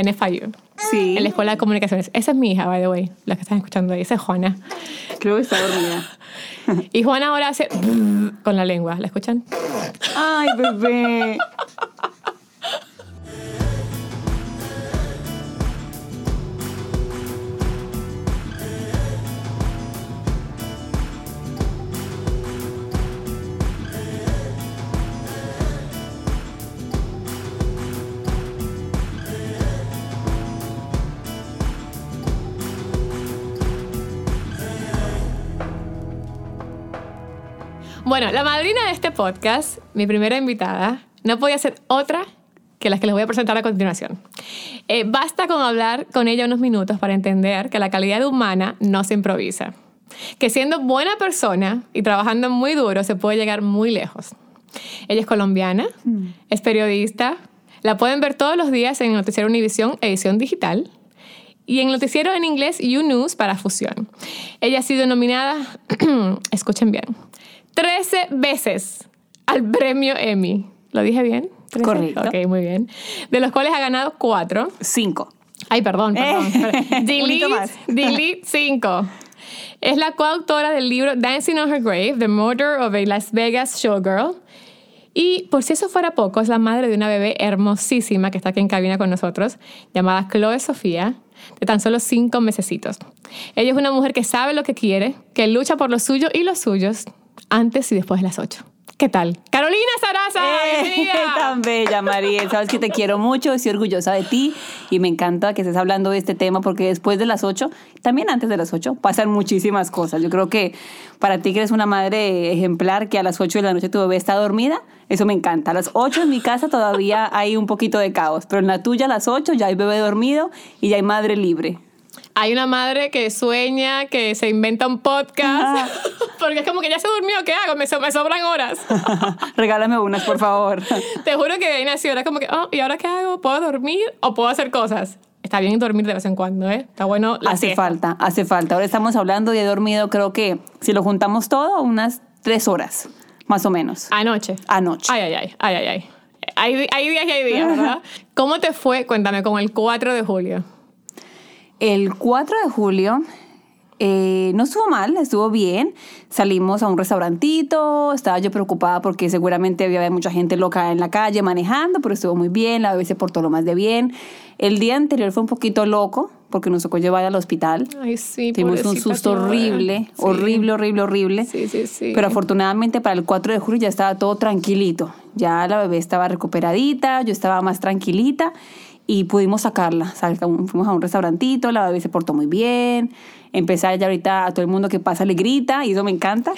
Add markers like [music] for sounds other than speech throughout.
en FIU. Sí. En la Escuela de Comunicaciones. Esa es mi hija, by the way, la que están escuchando ahí. Esa es Juana. Creo que está dormida. Y Juana ahora hace [laughs] con la lengua. ¿La escuchan? Ay, bebé. Bueno, la madrina de este podcast, mi primera invitada, no podía ser otra que las que les voy a presentar a continuación. Eh, basta con hablar con ella unos minutos para entender que la calidad humana no se improvisa. Que siendo buena persona y trabajando muy duro se puede llegar muy lejos. Ella es colombiana, es periodista, la pueden ver todos los días en el Noticiero Univisión, edición digital, y en el noticiero en inglés You News para Fusión. Ella ha sido nominada, [clears throat] escuchen bien, 13 veces al premio Emmy. ¿Lo dije bien? ¿13? Correcto. Ok, muy bien. De los cuales ha ganado 4. Cinco. Ay, perdón, perdón. Eh, [laughs] delete, unito más. [laughs] delete 5. Es la coautora del libro Dancing on Her Grave, The Murder of a Las Vegas Showgirl. Y por si eso fuera poco, es la madre de una bebé hermosísima que está aquí en cabina con nosotros, llamada Chloe Sofía, de tan solo cinco mesecitos. Ella es una mujer que sabe lo que quiere, que lucha por lo suyo y los suyos, antes y después de las 8. ¿Qué tal? Carolina Sarasa, Eh, [laughs] tan bella, Mariel. Sabes que te quiero mucho, estoy orgullosa de ti y me encanta que estés hablando de este tema porque después de las 8, también antes de las 8, pasan muchísimas cosas. Yo creo que para ti que eres una madre ejemplar que a las 8 de la noche tu bebé está dormida, eso me encanta. A las 8 en mi casa todavía hay un poquito de caos, pero en la tuya a las 8 ya hay bebé dormido y ya hay madre libre. Hay una madre que sueña, que se inventa un podcast, [laughs] porque es como que ya se durmió, ¿qué hago? Me, so- me sobran horas. [laughs] Regálame unas, por favor. [laughs] Te juro que ahí nació, era como que, oh, ¿y ahora qué hago? ¿Puedo dormir o puedo hacer cosas? Está bien dormir de vez en cuando, ¿eh? Está bueno la hace falta, hace falta. Ahora estamos hablando de dormido, creo que si lo juntamos todo, unas 3 horas, más o menos. Anoche. Anoche. Ay, ay, ay, ay, ay, ay. Hay, hay días y hay días, ¿verdad? ¿Cómo te fue? Cuéntame, con el 4 de julio. El 4 de julio eh, no estuvo mal, estuvo bien. Salimos a un restaurantito, estaba yo preocupada porque seguramente había mucha gente loca en la calle manejando, pero estuvo muy bien, la bebé se portó lo más de bien. El día anterior fue un poquito loco porque nos tocó llevar al hospital. Ay, sí, Tuvimos un susto horrible, Sí. horrible, horrible, horrible. Sí, sí, sí. Pero afortunadamente para el 4 de julio ya estaba todo tranquilito. Ya la bebé estaba recuperadita, yo estaba más tranquilita y pudimos sacarla. Saca- Fuimos a un restaurantito, la bebé se portó muy bien. Empezar ya ahorita a todo el mundo que pasa le grita y eso me encanta.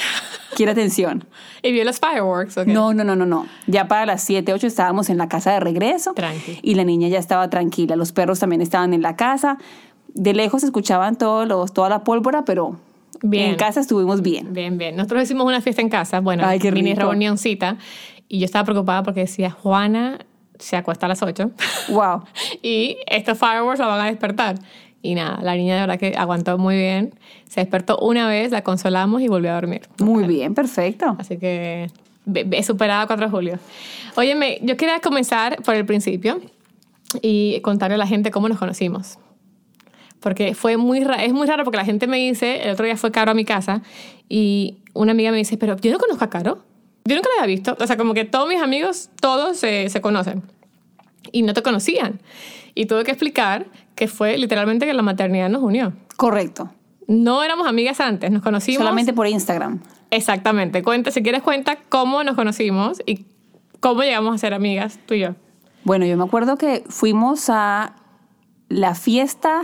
Quiere atención. [laughs] ¿Y vio los fireworks? ok? No, no, no, no, no. Ya para las 7, 8 estábamos en la casa de regreso. Tranqui. Y la niña ya estaba tranquila. Los perros también estaban en la casa. De lejos escuchaban todos los, toda la pólvora, pero Bien. en casa estuvimos bien. Bien, bien. Nosotros hicimos una fiesta en casa, bueno, Ay, qué mini reunioncita, y yo estaba preocupada porque decía, Juana se acuesta a las 8 Wow. [laughs] y estos fireworks la van a despertar. Y nada, la niña de verdad que aguantó muy bien. Se despertó una vez, la consolamos y volvió a dormir. Muy bien, perfecto. Así que he superado 4 de julio. Óyeme, yo quería comenzar por el principio y contarle a la gente cómo nos conocimos. Porque fue muy ra- es muy raro porque la gente me dice, el otro día fue Caro a mi casa y una amiga me dice, pero yo no conozco a Caro. Yo nunca la había visto. O sea, como que todos mis amigos, todos se, se conocen. Y no te conocían. Y tuve que explicar que fue literalmente que la maternidad nos unió. Correcto. No éramos amigas antes, nos conocimos. Solamente por Instagram. Exactamente. Cuenta, si quieres cuenta cómo nos conocimos y cómo llegamos a ser amigas, tú y yo. Bueno, yo me acuerdo que fuimos a la fiesta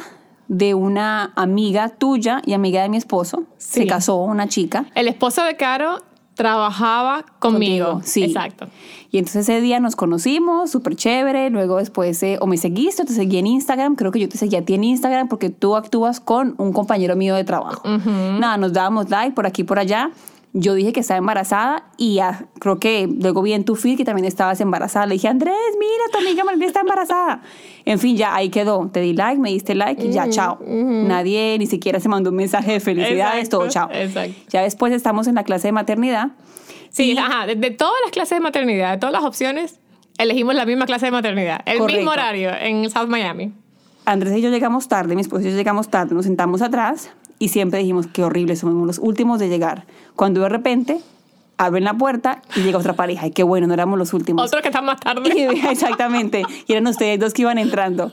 de una amiga tuya y amiga de mi esposo. Sí. Se casó una chica. El esposo de Caro trabajaba conmigo. Contigo, sí. Exacto. Y entonces ese día nos conocimos, súper chévere. Luego después, eh, o me seguiste, o te seguí en Instagram. Creo que yo te seguí a ti en Instagram porque tú actúas con un compañero mío de trabajo. Nada, nos dábamos like por aquí por allá. Yo dije que estaba embarazada y ya, creo que luego vi en tu feed que también estabas embarazada. Le dije, Andrés, mira, tu amiga María está embarazada. En fin, ya ahí quedó. Te di like, me diste like y ya, chao. Nadie ni siquiera se mandó un mensaje de felicidades, Exacto, todo, chao. exacto. Ya después estamos en la clase de maternidad. Sí, ajá. De, de todas las clases de maternidad, de todas las opciones, elegimos la misma clase de maternidad. El Correcto. mismo horario en South Miami. Andrés y yo llegamos tarde, mi esposo y yo llegamos tarde, nos sentamos atrás y siempre dijimos, qué horrible, somos los últimos de llegar. Cuando de repente abren la puerta y llega otra pareja. Y qué bueno, no éramos los últimos. Otros que están más tarde. [laughs] exactamente. Y eran ustedes dos que iban entrando.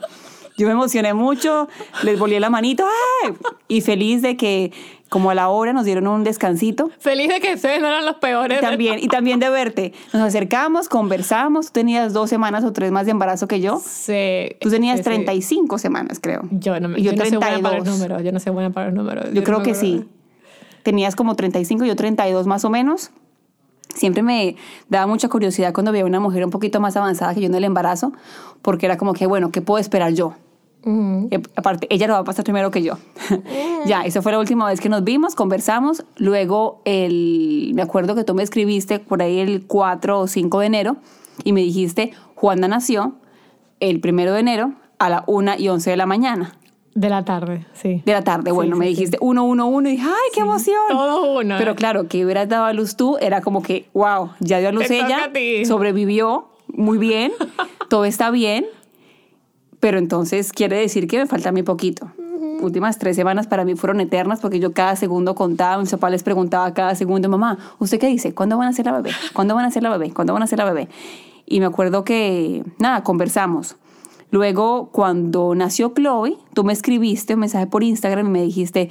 [laughs] Yo me emocioné mucho, les volví la manito ¡ay! y feliz de que como a la hora nos dieron un descansito. Feliz de que ustedes no eran los peores. Y también, y también de verte. Nos acercamos, conversamos. Tú tenías dos semanas o tres más de embarazo que yo. Sí. Tú tenías sí, sí. 35 semanas, creo. Yo no, me, Y yo yo no soy buena para 32. los números. Yo no soy buena para los números. Yo creo no que sí. Tenías como 35, yo 32 más o menos. Siempre me daba mucha curiosidad cuando veía una mujer un poquito más avanzada que yo en el embarazo, porque era como que, bueno, ¿qué puedo esperar yo? Ujú. Y aparte, ella lo va a pasar primero que yo. [laughs] ya, esa fue la última vez que nos vimos, conversamos. Luego, el, me acuerdo que tú me escribiste por ahí el 4 o 5 de enero y me dijiste, Juana nació el primero de enero a la 1 y 11 de la mañana. De la tarde, sí. De la tarde, bueno, sí, me sí. dijiste 1, 1, 1 y dije, ¡ay, qué emoción! Todo uno. Pero claro, que hubieras dado a luz tú, era como que, wow, ya dio a luz Te ella, a sobrevivió muy bien, todo está bien, pero entonces quiere decir que me falta muy poquito. Últimas tres semanas para mí fueron eternas porque yo cada segundo contaba, mi papá les preguntaba cada segundo, mamá, ¿usted qué dice? ¿Cuándo van a hacer la bebé? ¿Cuándo van a hacer la bebé? ¿Cuándo van a hacer la bebé? Y me acuerdo que, nada, conversamos. Luego, cuando nació Chloe, tú me escribiste un mensaje por Instagram y me dijiste,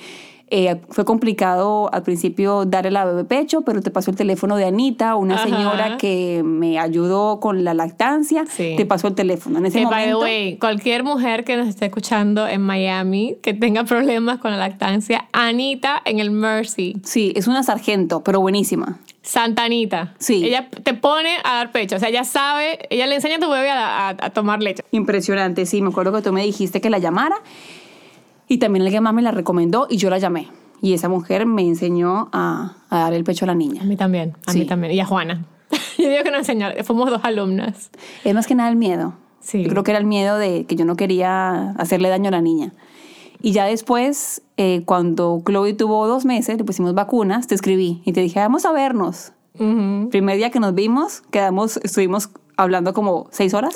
eh, fue complicado al principio darle la bebé pecho, pero te pasó el teléfono de Anita, una Ajá. señora que me ayudó con la lactancia, Sí. te pasó el teléfono. En ese Que, by the momento, way, cualquier mujer que nos esté escuchando en Miami que tenga problemas con la lactancia, Anita en el Mercy. sí, es una sargento, pero buenísima. Santa Anita. Sí. Ella te pone a dar pecho. O sea, ella sabe, ella le enseña a tu bebé a, a- a tomar leche. Impresionante, sí, me acuerdo que tú me dijiste que la llamara y también alguien más me la recomendó y yo la llamé. Y esa mujer me enseñó a, a dar el pecho a la niña. A mí también, a Sí. mí también. Y a Juana. [laughs] Yo digo que nos enseñó, fuimos dos alumnas. Es más que nada el miedo. Sí. Yo creo que era el miedo de que yo no quería hacerle daño a la niña. Y ya después, eh, cuando Chloe tuvo dos meses, le pusimos vacunas, te escribí y te dije, vamos a vernos. Ujú. Primer día que nos vimos, quedamos, estuvimos hablando como seis horas.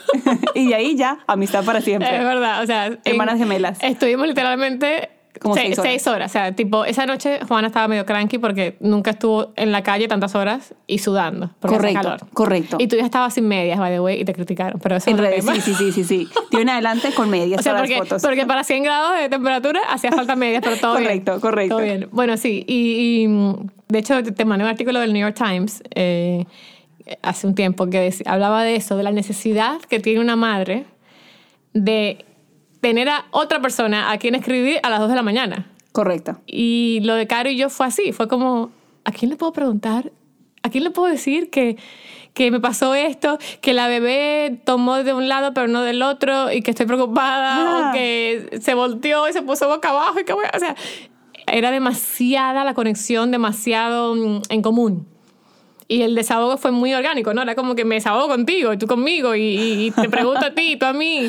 [laughs] y de ahí ya, amistad para siempre. Es verdad, o sea... en- Hermanas gemelas. Estuvimos literalmente... Como se- seis horas. seis horas. O sea, tipo, esa noche Juana estaba medio cranky porque nunca estuvo en la calle tantas horas y sudando. Correcto, calor. correcto. Y tú ya estabas sin medias, by the way, y te criticaron. Pero eso En redes, sí, sí, sí, sí, sí. De una adelante con medias O sea, porque, las fotos. porque para 100 grados de temperatura hacía falta medias, pero todo bien. Correcto, correcto. Todo bien. Bueno, sí. Y, y, mm, de hecho, te- te mandé un artículo del New York Times eh, hace un tiempo que hablaba de eso, de la necesidad que tiene una madre de tener a otra persona a quien escribir a las 2 de la mañana. Correcto. Y lo de Caro y yo fue así, fue como, ¿a quién le puedo preguntar? ¿A quién le puedo decir que, que me pasó esto? Que la bebé tomó de un lado pero no del otro y que estoy preocupada Ah. o que se volteó y se puso boca abajo y que voy a- O sea, era demasiada la conexión, demasiado mm, en común. Y el desahogo fue muy orgánico, ¿no? Era como que me desahogo contigo y tú conmigo y, te pregunto a ti y tú a mí.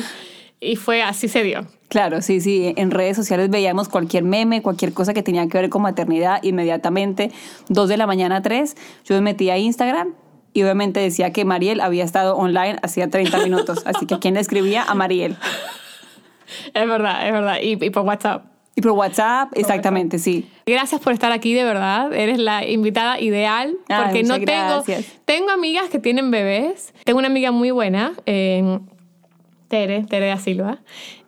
Y fue así se dio. Claro, sí, sí. En redes sociales veíamos cualquier meme, cualquier cosa que tenía que ver con maternidad, inmediatamente, dos de la mañana a 3, yo me metí a Instagram y obviamente decía que Mariel había estado online hacía 30 minutos. Así que ¿a quién le escribía? A Mariel. [laughs] Es verdad, es verdad. Y, y por WhatsApp. Y por WhatsApp, exactamente, sí. Gracias por estar aquí, de verdad. Eres la invitada ideal. Ay, Porque no tengo. gracias. Tengo amigas que tienen bebés. Tengo una amiga muy buena, eh, Tere, Tere da Silva,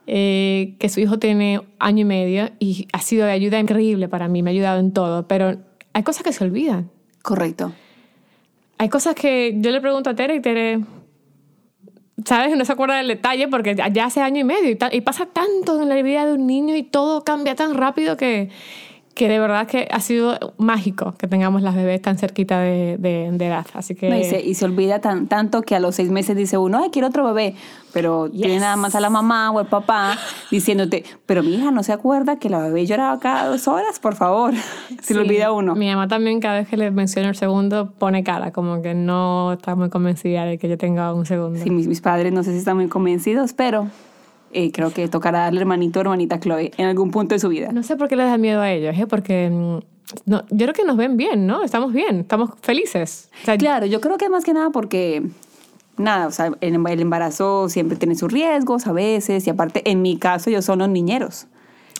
eh, que su hijo tiene año y medio y ha sido de ayuda increíble para mí. Me ha ayudado en todo. Pero hay cosas que se olvidan. Correcto. Hay cosas que yo le pregunto a Tere y Tere. ¿Sabes? No se acuerda del detalle porque ya hace año y medio y, y pasa tanto en la vida de un niño y todo cambia tan rápido que, que de verdad que ha sido mágico que tengamos las bebés tan cerquita de, de- de edad. Así que... No, y, se, y se olvida tan, tanto que a los seis meses dice uno, ay, quiero otro bebé. Pero tiene nada más a la mamá o el papá [laughs] diciéndote, pero mi hija no se acuerda que la bebé lloraba cada dos horas, por favor. [laughs] Se le Sí. olvida a uno. Mi mamá también cada vez que le menciono el segundo pone cara, como que no está muy convencida de que yo tenga un segundo. Sí, mis, mis padres no sé si están muy convencidos, pero eh, creo que tocará darle hermanito o hermanita a Chloe en algún punto de su vida. No sé por qué les da miedo a ellos, ¿eh? porque mm, no, yo creo que nos ven bien, ¿no? Estamos bien, estamos felices. O sea, Claro, yo creo que más que nada porque nada, o sea, el embarazo siempre tiene sus riesgos a veces y aparte, en mi caso, yo son los niñeros.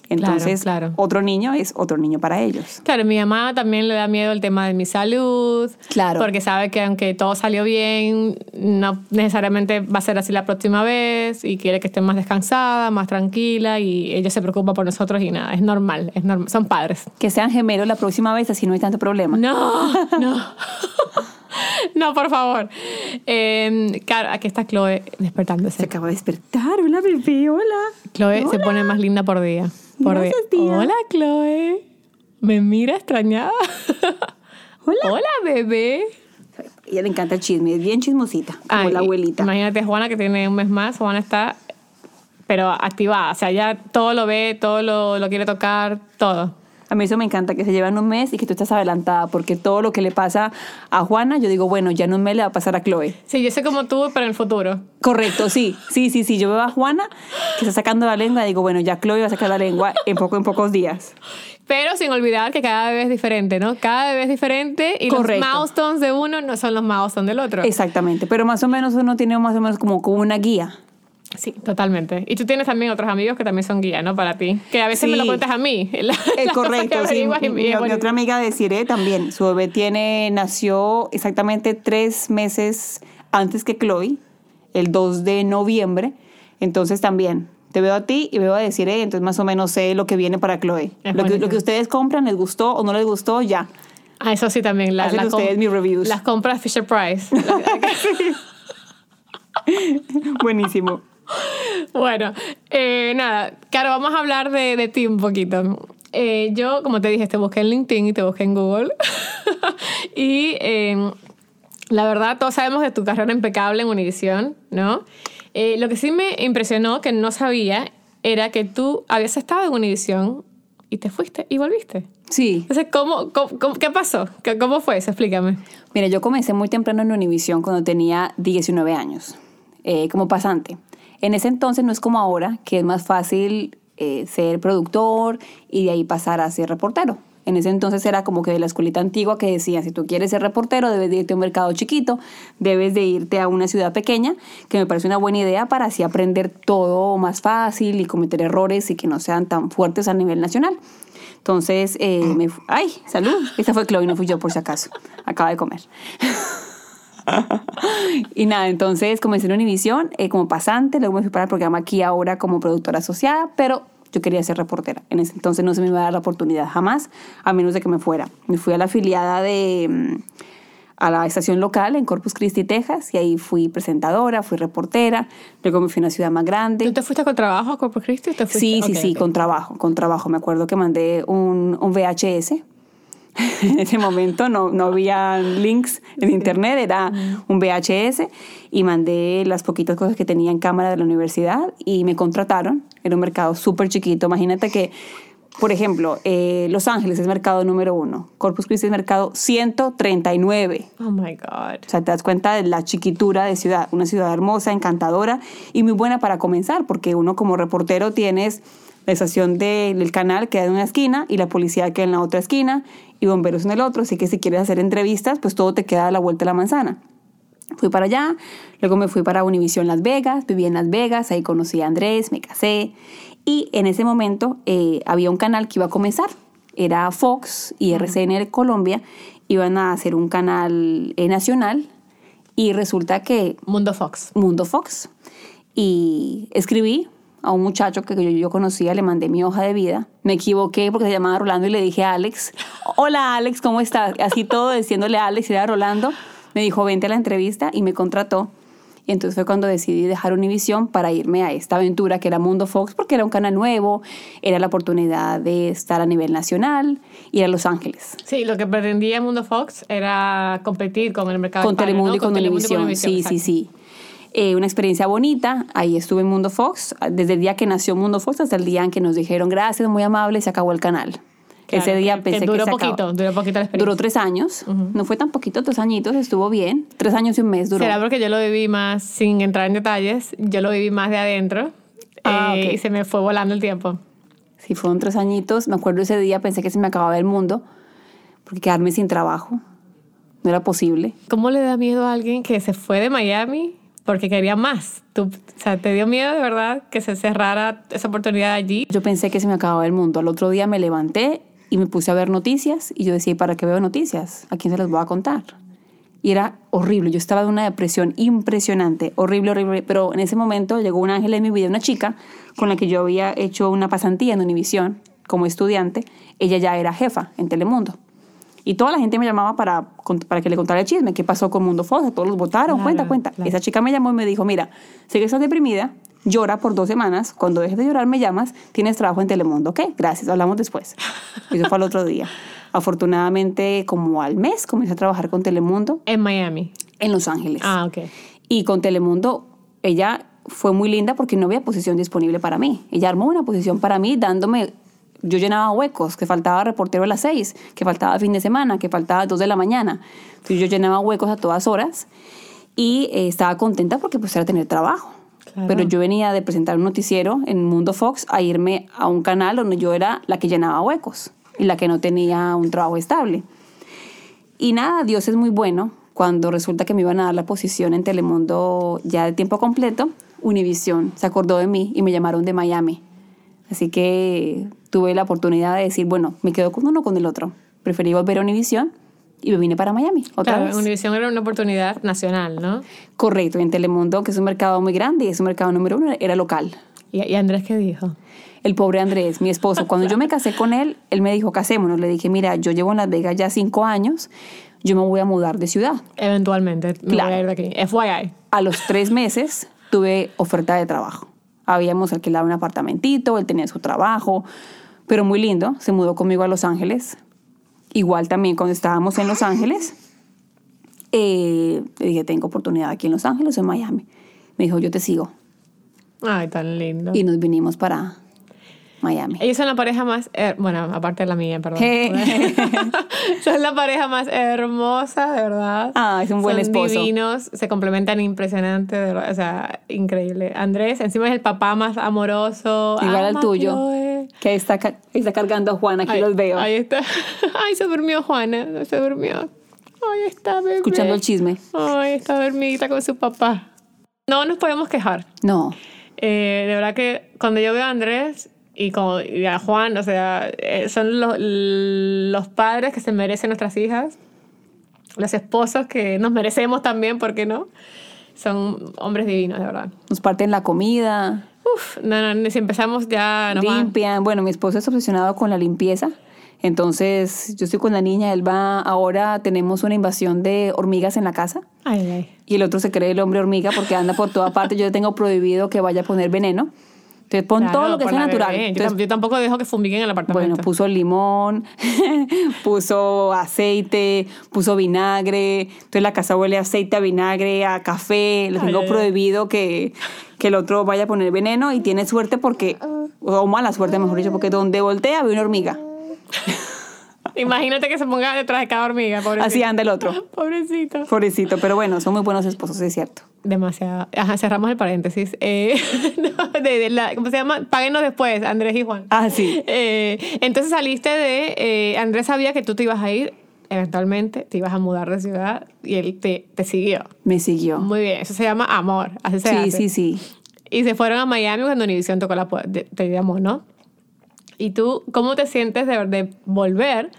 Entonces, claro. otro niño es otro niño para ellos. Claro, mi mamá también le da miedo el tema de mi salud. Claro. Porque sabe que aunque todo salió bien, no necesariamente va a ser así la próxima vez y quiere que esté más descansada, más tranquila y ella se preocupa por nosotros y nada, es normal, es normal. son padres. Que sean gemelos la próxima vez, así no hay tanto problema. No, [laughs] no. [laughs] No, por favor. Eh, claro, aquí está Chloe despertándose. Se acaba de despertar. Hola, bebé. Hola. Chloe se pone más linda por día. Por Gracias, día. tía. Hola, Chloe. Me mira extrañada. Hola. Hola, bebé. Ella le encanta el chisme, es bien chismosita, como Ay, la abuelita. Imagínate, Juana, que tiene un mes más. Juana está, pero activada. O sea, ya todo lo ve, todo lo, lo quiere tocar, todo. A mí eso me encanta, que se llevan un mes y que tú estás adelantada, porque todo lo que le pasa a Juana, yo digo, bueno, ya en un mes le va a pasar a Chloe. Sí, yo sé como tú, pero en el futuro. Correcto, sí, sí, sí, sí. Yo veo a Juana que está sacando la lengua, digo, bueno, ya Chloe va a sacar la lengua en poco, en pocos días. Pero sin olvidar que cada bebé es diferente, ¿no? Cada bebé es diferente y Correcto. los milestones de uno no son los milestones del otro. Exactamente, pero más o menos uno tiene más o menos como, como una guía. Sí, totalmente. Y tú tienes también otros amigos que también son guía, ¿no? Para ti. Que a veces me lo Sí. cuentas a mí. [laughs] La- cosas correcto, sí. Mi, mi otra amiga de Cire también, su bebé tiene, nació exactamente tres meses antes que Chloe, el 2 de noviembre, entonces también. Te veo a ti y veo a Desiree, entonces más o menos sé lo que viene para Chloe. Lo que, lo que ustedes compran, les gustó o no les gustó, ya. Ah, eso sí también. La, la ustedes mis reviews. Las compras Fisher Price. [laughs] [laughs] Buenísimo. Bueno, eh, nada, claro, vamos a hablar de, de ti un poquito. Eh, yo, como te dije, te busqué en LinkedIn y te busqué en Google. [laughs] y eh, la verdad, todos sabemos de tu carrera impecable en Univision, ¿no? Eh, lo que sí me impresionó, que no sabía, era que tú habías estado en Univision y te fuiste y volviste. Sí. Entonces, ¿cómo, cómo- cómo- qué pasó? ¿Qué- ¿Cómo fue eso? Explícame. Mira, yo comencé muy temprano en Univision cuando tenía 19 años, eh, como pasante. En ese entonces no es como ahora, que es más fácil eh, ser productor y de ahí pasar a ser reportero. En ese entonces era como que de la escuelita antigua que decía, si tú quieres ser reportero, debes de irte a un mercado chiquito, debes de irte a una ciudad pequeña, que me parece una buena idea para así aprender todo más fácil y cometer errores y que no sean tan fuertes a nivel nacional. Entonces, eh, ¡ay! ¡Salud! Esta fue Chloe, no fui yo por si acaso. Acaba de comer. [laughs] [laughs] y nada, entonces comencé en Univision eh, como pasante, luego me fui para el programa aquí ahora como productora asociada, pero yo quería ser reportera. En ese entonces no se me iba a dar la oportunidad jamás, a menos de que me fuera. Me fui a la afiliada de... mm, a la estación local en Corpus Christi, Texas, y ahí fui presentadora, fui reportera, luego me fui a una ciudad más grande. ¿Tú te fuiste con trabajo a Corpus Christi? o te fuiste? Sí, sí, sí, con trabajo, con trabajo. Me acuerdo que mandé un, un VHS. [laughs] en ese momento no, no había links en internet, era un VHS y mandé las poquitas cosas que tenía en cámara de la universidad y me contrataron. Era un mercado súper chiquito. Imagínate que, por ejemplo, eh, Los Ángeles es mercado número uno, Corpus Christi es mercado 139. Oh my God. O sea, te das cuenta de la chiquitura de ciudad, una ciudad hermosa, encantadora y muy buena para comenzar, porque uno como reportero tienes la estación de- del canal que queda en una esquina y la policía queda en la otra esquina y bomberos en el otro, así que si quieres hacer entrevistas, pues todo te queda a la vuelta de la manzana. Fui para allá, luego me fui para Univision Las Vegas, viví en Las Vegas, ahí conocí a Andrés, me casé y en ese momento eh, había un canal que iba a comenzar, era Fox y RCN Colombia, iban a hacer un canal eh, nacional y resulta que Mundo Fox. Mundo Fox. Y escribí a un muchacho que yo, yo conocía, le mandé mi hoja de vida. Me equivoqué porque se llamaba Rolando y le dije a Alex, hola Alex, ¿cómo estás? Así todo diciéndole a Alex y era Rolando. Me dijo, vente a la entrevista y me contrató. Y entonces fue cuando decidí dejar Univision para irme a esta aventura que era Mundo Fox, porque era un canal nuevo, era la oportunidad de estar a nivel nacional, ir a Los Ángeles. Sí, lo que pretendía Mundo Fox era competir con el mercado con hispano, Telemundo ¿no? y con, Telemundo Univision. Sí, sí, exacto. sí. Eh, una experiencia bonita. Ahí estuve en Mundo Fox. Desde el día que nació Mundo Fox hasta el día en que nos dijeron gracias, muy amable, se acabó el canal. Claro, Ese día que- pensé que que, duró se poquito, acabó. duró poquito la experiencia. Duró tres años. No fue tan poquito, tres añitos, estuvo bien. Tres años y un mes duró. Será porque yo lo viví más, sin entrar en detalles, yo lo viví más de adentro Ah, eh, ok. y se me fue volando el tiempo. Sí, fueron tres añitos. Me acuerdo ese día, pensé que se me acababa el mundo, porque quedarme sin trabajo no era posible. ¿Cómo le da miedo a alguien que se fue de Miami porque quería más. Tú, o sea, ¿te dio miedo de verdad que se cerrara esa oportunidad allí? Yo pensé que se me acababa el mundo. Al otro día me levanté y me puse a ver noticias y yo decía, ¿y para qué veo noticias? ¿A quién se las voy a contar? Y era horrible. Yo estaba en una depresión impresionante, horrible, horrible. Pero en ese momento llegó un ángel en mi vida, una chica con la que yo había hecho una pasantía en Univisión como estudiante. Ella ya era jefa en Telemundo. Y toda la gente me llamaba para, para que le contara el chisme. ¿Qué pasó con Mundo Fosa? Todos los votaron. Claro, cuenta, cuenta. claro. Esa chica me llamó y me dijo, mira, sé que estás deprimida, llora por dos semanas. Cuando dejes de llorar me llamas, tienes trabajo en Telemundo. ¿Ok? Gracias, hablamos después. [laughs] Eso fue al otro día. Afortunadamente, como al mes, comencé a trabajar con Telemundo En Miami. en Los Ángeles. Ah, ok. Y con Telemundo, ella fue muy linda porque no había posición disponible para mí. Ella armó una posición para mí dándome... Yo llenaba huecos, que faltaba reportero a las seis, que faltaba fin de semana, que faltaba a dos de la mañana. Entonces yo llenaba huecos a todas horas y eh, estaba contenta porque pues era tener trabajo. Claro. Pero yo venía de presentar un noticiero en Mundo Fox a irme a un canal donde yo era la que llenaba huecos y la que no tenía un trabajo estable. Y nada, Dios es muy bueno. Cuando resulta que me iban a dar la posición en Telemundo ya de tiempo completo, Univision se acordó de mí y me llamaron de Miami. Así que tuve la oportunidad de decir, bueno, me quedo con uno o con el otro. Preferí volver a Univision y me vine para Miami otra Claro, vez. Univision era una oportunidad nacional, ¿no? Correcto, en Telemundo, que es un mercado muy grande y es un mercado número uno, era local. ¿Y, y Andrés qué dijo? El pobre Andrés, mi esposo, cuando yo me casé con él, él me dijo, casémonos. Le dije, mira, yo llevo en Las Vegas ya cinco años, yo me voy a mudar de ciudad. Eventualmente, me Claro. voy a ir de aquí. FYI. A los tres meses tuve oferta de trabajo. Habíamos alquilado un apartamentito, él tenía su trabajo, pero muy lindo. Se mudó conmigo a Los Ángeles. Igual también cuando estábamos en Los Ángeles, eh, le dije, tengo oportunidad aquí en Los Ángeles o en Miami. Me dijo, yo te sigo. Ay, tan lindo. Y nos vinimos para Miami. Ellos son la pareja más, her- bueno, aparte de la mía, perdón. [laughs] son la pareja más hermosa, de verdad. Ah, es un buen son esposo. divinos, se complementan impresionante, de verdad, o sea, increíble. Andrés, encima es el papá más amoroso. Igual al Ama, tuyo. Chloe. Que ahí está, ca- está cargando a Juan, aquí Ay, los veo. Ahí está. [laughs] Ay, se durmió Juana, se durmió. Ay, está bebé. Escuchando el chisme. Ay, está dormidita con su papá. No nos podemos quejar. No, Eh, de verdad que cuando yo veo a Andrés y, como, y a Juan, o sea, eh, son los, los padres que se merecen nuestras hijas, los esposos que nos merecemos también, ¿por qué no? Son hombres divinos, de verdad. nos parten la comida, Uf, no, no, si empezamos ya va- limpian. Bueno, mi esposo es obsesionado con la limpieza. Entonces, yo estoy con la niña, él va, ahora tenemos una invasión de hormigas en la casa. Ay, ay. Y el otro se cree el hombre hormiga porque anda por toda parte. Yo le tengo prohibido que vaya a poner veneno. Entonces, pon Claro, todo lo que sea natural. Yo, Entonces, yo tampoco dejo que fumiguen el apartamento. Bueno, puso limón, [laughs] puso aceite, puso vinagre. Entonces la casa huele a aceite, a vinagre, a café. Ay, tengo prohibido que, que el otro vaya a poner veneno y tiene suerte porque, o mala suerte mejor dicho, porque donde voltea ve una hormiga. Imagínate que se ponga detrás de cada hormiga, pobrecito. Así anda el otro. [laughs] Pobrecito. Pobrecito, pero bueno, son muy buenos esposos, es cierto. Demasiado. Ajá, cerramos el paréntesis. Eh, [laughs] no, de- de la- ¿Cómo se llama? Páguenos después, Andrés y Juan. Ah, sí. Eh, entonces saliste de... eh, Andrés sabía que tú te ibas a ir, eventualmente te ibas a mudar de ciudad y él te, te siguió. Me siguió. Muy bien, eso se llama amor. Así se Sí, hace. sí, sí. Y se fueron a Miami cuando Univision tocó la puerta, te llamó, ¿no? Y tú, ¿cómo te sientes de, de volver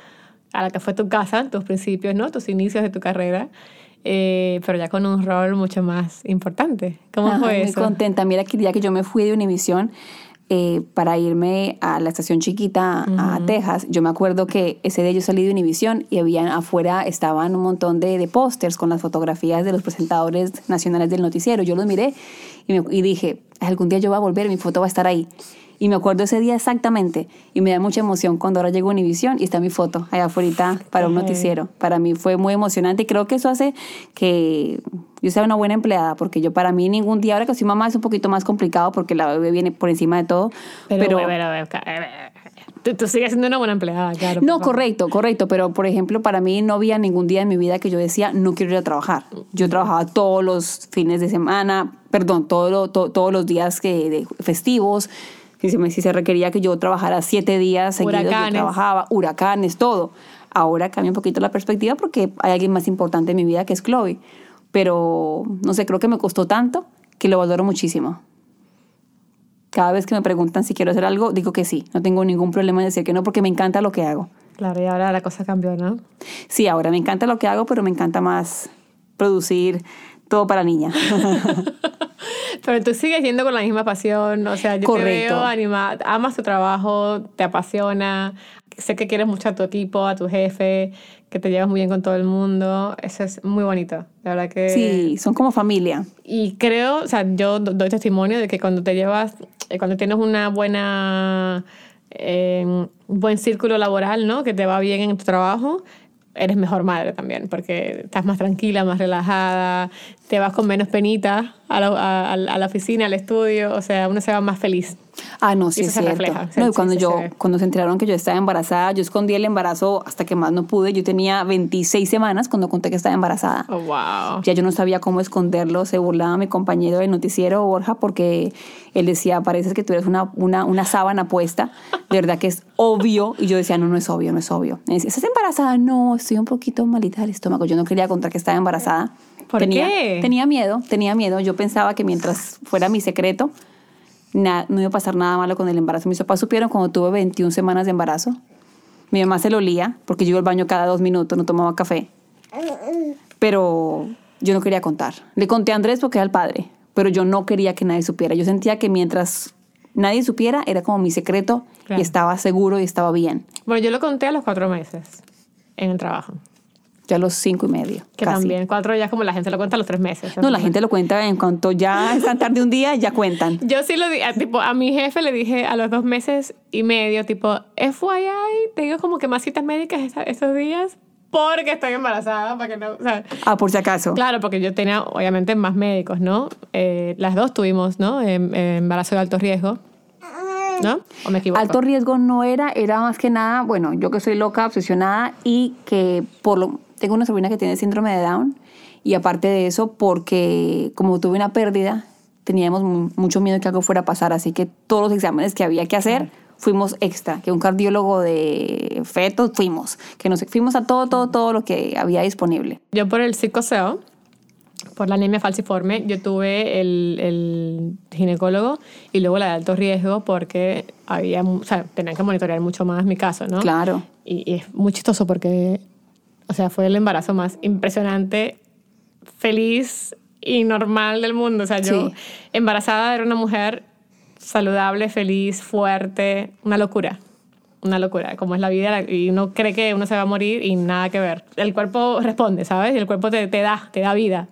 a la que fue tu casa, tus principios, ¿no? Tus inicios de tu carrera, eh, pero ya con un rol mucho más importante. ¿Cómo Ajá, fue muy eso? contenta. Mira que día que yo me fui de Univisión eh, para irme a la estación chiquita a Texas, yo me acuerdo que ese día yo salí de Univisión y habían afuera estaban un montón de, de pósters con las fotografías de los presentadores nacionales del noticiero. Yo los miré y, me- y dije, algún día yo voy a volver, mi foto va a estar ahí. Y me acuerdo ese día exactamente y me da mucha emoción cuando ahora llego a Univisión y está mi foto allá afuera para un noticiero. Para mí fue muy emocionante y creo que eso hace que yo sea una buena empleada, porque yo para mí ningún día, ahora que soy mamá es un poquito más complicado porque la bebé viene por encima de todo, Pero, pero... pero, pero, ca- eh, tú, tú sigues siendo una buena empleada, claro. no, correcto, correcto, pero por ejemplo, para mí no había ningún día en mi vida que yo decía, no quiero ir a trabajar. Yo trabajaba todos los fines de semana, perdón, todo lo- to- todos los días que, de festivos. Si se, me, si se requería que yo trabajara siete días seguidos, yo Huracanes. trabajaba, huracanes, todo. Ahora cambia un poquito la perspectiva porque hay alguien más importante en mi vida que es Chloe. pero no sé, creo que me costó tanto que lo valoro muchísimo. Cada vez que me preguntan si quiero hacer algo, digo que sí. No tengo ningún problema en decir que no porque me encanta lo que hago. Claro, y ahora la cosa cambió, ¿no? Sí, ahora me encanta lo que hago, pero me encanta más producir todo para niña. [laughs] Pero tú sigues yendo con la misma pasión, o sea, yo te veo animada, amas tu trabajo, te apasiona, sé que quieres mucho a tu equipo, a tu jefe, que te llevas muy bien con todo el mundo, eso es muy bonito, la verdad que... Sí, son como familia. Y creo, o sea, yo doy testimonio de que cuando te llevas, eh, cuando tienes una buena... Eh, buen círculo laboral, ¿no? Que te va bien en tu trabajo, eres mejor madre también, porque estás más tranquila, más relajada, te vas con menos penita a la, a, la oficina, al estudio, o sea, uno se va más feliz. Ah, no, sí, es cierto. Refleja, no, y cuando yo, cuando se enteraron que yo estaba embarazada, yo escondí el embarazo hasta que más no pude. Yo tenía 26 semanas cuando conté que estaba embarazada. Oh, wow. Ya yo no sabía cómo esconderlo. Se burlaba mi compañero del noticiero, Borja, porque él decía, parece que tú eres una, una, una sábana puesta. De verdad que es obvio. Y yo decía, no, no es obvio, no es obvio. Me decía, ¿estás embarazada? No, estoy un poquito malita del estómago. Yo no quería contar que estaba embarazada. ¿Por tenía, qué? Tenía miedo, tenía miedo. Yo pensaba que mientras fuera mi secreto, no iba a pasar nada malo con el embarazo. Mis papás supieron cuando tuve 21 semanas de embarazo. Mi mamá se lo olía porque yo iba al baño cada dos minutos, no tomaba café. Pero yo no quería contar. Le conté a Andrés porque era el padre, pero yo no quería que nadie supiera. Yo sentía que mientras nadie supiera era como mi secreto y estaba seguro y estaba bien. Bueno, yo lo conté a los cuatro meses en el trabajo ya a los cinco y medio. Que también, cuatro ya como la gente lo cuenta a los tres meses. No, la gente lo cuenta en cuanto ya es tan tarde un día, ya cuentan. [laughs] Yo sí lo dije, tipo, a mi jefe le dije a los dos meses y medio, tipo, FYI, tengo como que más citas médicas esos días porque estoy embarazada, para que no, o sea, Ah, por si acaso. Claro, porque yo tenía, obviamente, más médicos, ¿no? Eh, las dos tuvimos, ¿no? Em, embarazo de alto riesgo. ¿No? ¿O me equivoco? Alto riesgo no era, era más que nada, bueno, yo que soy loca, obsesionada y que por lo, tengo una sobrina que tiene síndrome de Down y aparte de eso, porque como tuve una pérdida, teníamos mucho miedo que algo fuera a pasar, así que todos los exámenes que había que hacer fuimos extra, que un cardiólogo de fetos fuimos, que nos fuimos a todo, todo, todo lo que había disponible. Yo por el psicoseo, por la anemia falciforme, yo tuve el, el, ginecólogo y luego la de alto riesgo porque había, o sea, tenían que monitorear mucho más mi caso, ¿no? Claro. Y, y es muy chistoso porque o sea, fue el embarazo más impresionante, feliz y normal del mundo. O sea, yo embarazada era una mujer saludable, feliz, fuerte, una locura. Una locura, como es la vida y uno cree que uno se va a morir y nada que ver. El cuerpo responde, ¿sabes? Y el cuerpo te, te da, te da vida.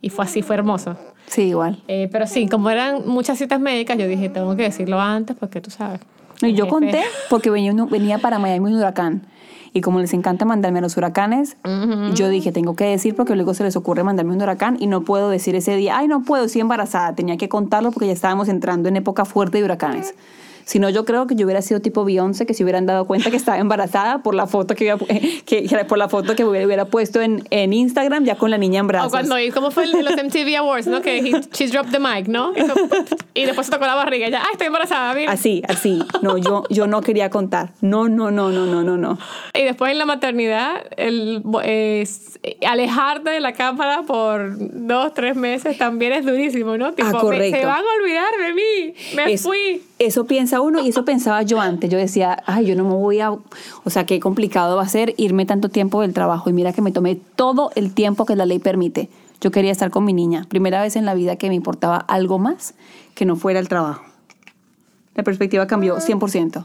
Y fue así, fue hermoso. Sí, igual. Eh, pero sí, como eran muchas citas médicas, yo dije, tengo que decirlo antes porque tú sabes. Y yo conté porque venía, venía para Miami un huracán. Y como les encanta mandarme a los huracanes, yo dije, tengo que decir porque luego se les ocurre mandarme un huracán y no puedo decir ese día, ay, no puedo, estoy embarazada. Tenía que contarlo porque ya estábamos entrando en época fuerte de huracanes. Si no, yo creo que yo hubiera sido tipo Beyoncé, que se hubieran dado cuenta que estaba embarazada por la foto que, que, por la foto que hubiera, puesto en, en, Instagram ya con la niña en brazos. O cuando, ¿cómo fue el de los MTV Awards, no? Que he, she dropped the mic, ¿no? Y, después se tocó la barriga y ya, ¡ay, estoy embarazada! Mira. Así, así. No, yo, yo no quería contar. No, no, no, no, no, no, no. Y después en la maternidad, el, alejarte de la cámara por dos, tres meses también es durísimo, ¿no? Tipo, ah, correcto. se van a olvidar de mí. Me fui. Eso piensa uno y eso pensaba yo antes. Yo decía, ay, yo no me voy a... O sea, qué complicado va a ser irme tanto tiempo del trabajo. Y mira que me tomé todo el tiempo que la ley permite. Yo quería estar con mi niña. Primera vez en la vida que me importaba algo más que no fuera el trabajo. La perspectiva cambió 100%.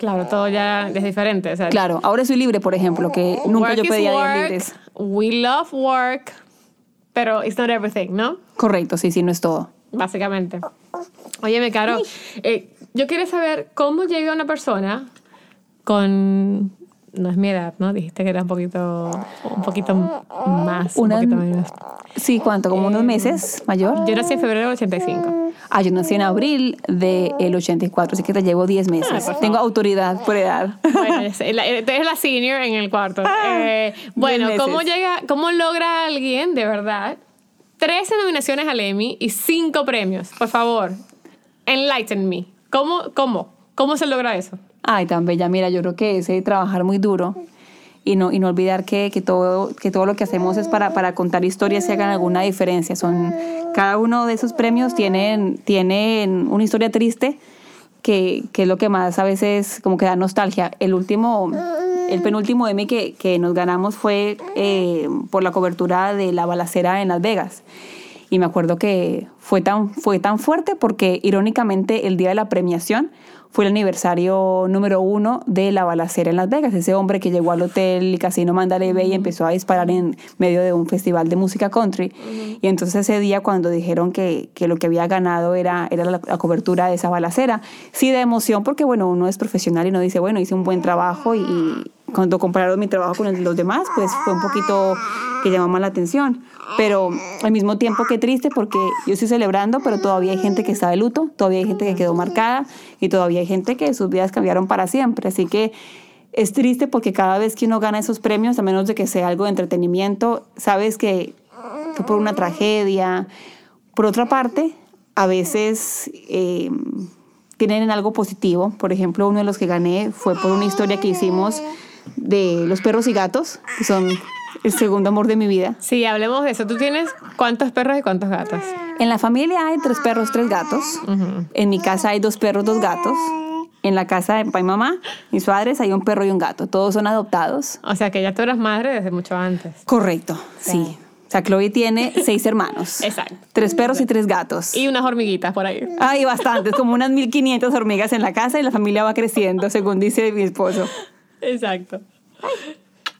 Claro, todo ya es diferente. claro, ahora soy libre, por ejemplo, que nunca yo pedía días libres. We love work, pero it's not everything, ¿no? Correcto, sí, sí, no es todo. Básicamente. Óyeme, Caro, eh, yo quiero saber cómo llega una persona con no es mi edad, ¿no? Dijiste que era un poquito, un poquito más, un poquito menos. Sí, ¿cuánto? ¿Como unos meses mayor? Yo nací en febrero del 85. Ah, yo nací en abril del 84, así que te llevo 10 meses. Ah, Tengo autoridad por edad. Bueno, eres [laughs] la senior en el cuarto. Ah, eh, bueno, ¿cómo llega, cómo logra alguien, de verdad, 13 nominaciones al Emmy y 5 premios? Por favor, enlighten me. ¿Cómo, cómo? ¿Cómo se logra eso? Ay, tan bella. Mira, yo creo que ese trabajar muy duro y no, y no olvidar que, que, todo, que todo lo que hacemos es para, para contar historias y hagan alguna diferencia. Son, cada uno de esos premios tienen, tienen una historia triste que, que es lo que más a veces como que da nostalgia. El último, el penúltimo Emmy que, que nos ganamos fue eh, por la cobertura de la balacera en Las Vegas. Y me acuerdo que fue tan, fue tan fuerte porque irónicamente el día de la premiación fue el aniversario número uno de la balacera en Las Vegas. Ese hombre que llegó al hotel y Casino Mandalay Bay y empezó a disparar en medio de un festival de música country. Y entonces ese día cuando dijeron que, que lo que había ganado era, era la, la, cobertura de esa balacera, sí de emoción porque bueno, uno es profesional y uno dice, bueno, hice un buen trabajo y, y cuando compararon mi trabajo con los demás, pues fue un poquito que llamó más la atención. Pero al mismo tiempo que triste porque yo estoy celebrando, pero todavía hay gente que está de luto, todavía hay gente que quedó marcada y todavía hay gente que sus vidas cambiaron para siempre. Así que es triste porque cada vez que uno gana esos premios, a menos de que sea algo de entretenimiento, sabes que fue por una tragedia. Por otra parte, a veces eh, tienen algo positivo. Por ejemplo, uno de los que gané fue por una historia que hicimos de los perros y gatos, que son el segundo amor de mi vida. Sí, hablemos de eso. ¿Tú tienes cuántos perros y cuántos gatos? En la familia hay tres perros, tres gatos. Uh -huh. En mi casa hay dos perros, dos gatos. En la casa de papá y mamá, mis padres, hay un perro y un gato. Todos son adoptados. O sea que ya tú eras madre desde mucho antes. Correcto, sí. sí. O sea, Chloe tiene seis hermanos. Exacto. Tres perros y tres gatos. Y unas hormiguitas por ahí. Hay bastantes, como unas 1500 hormigas en la casa y la familia va creciendo, según dice mi esposo. Exacto.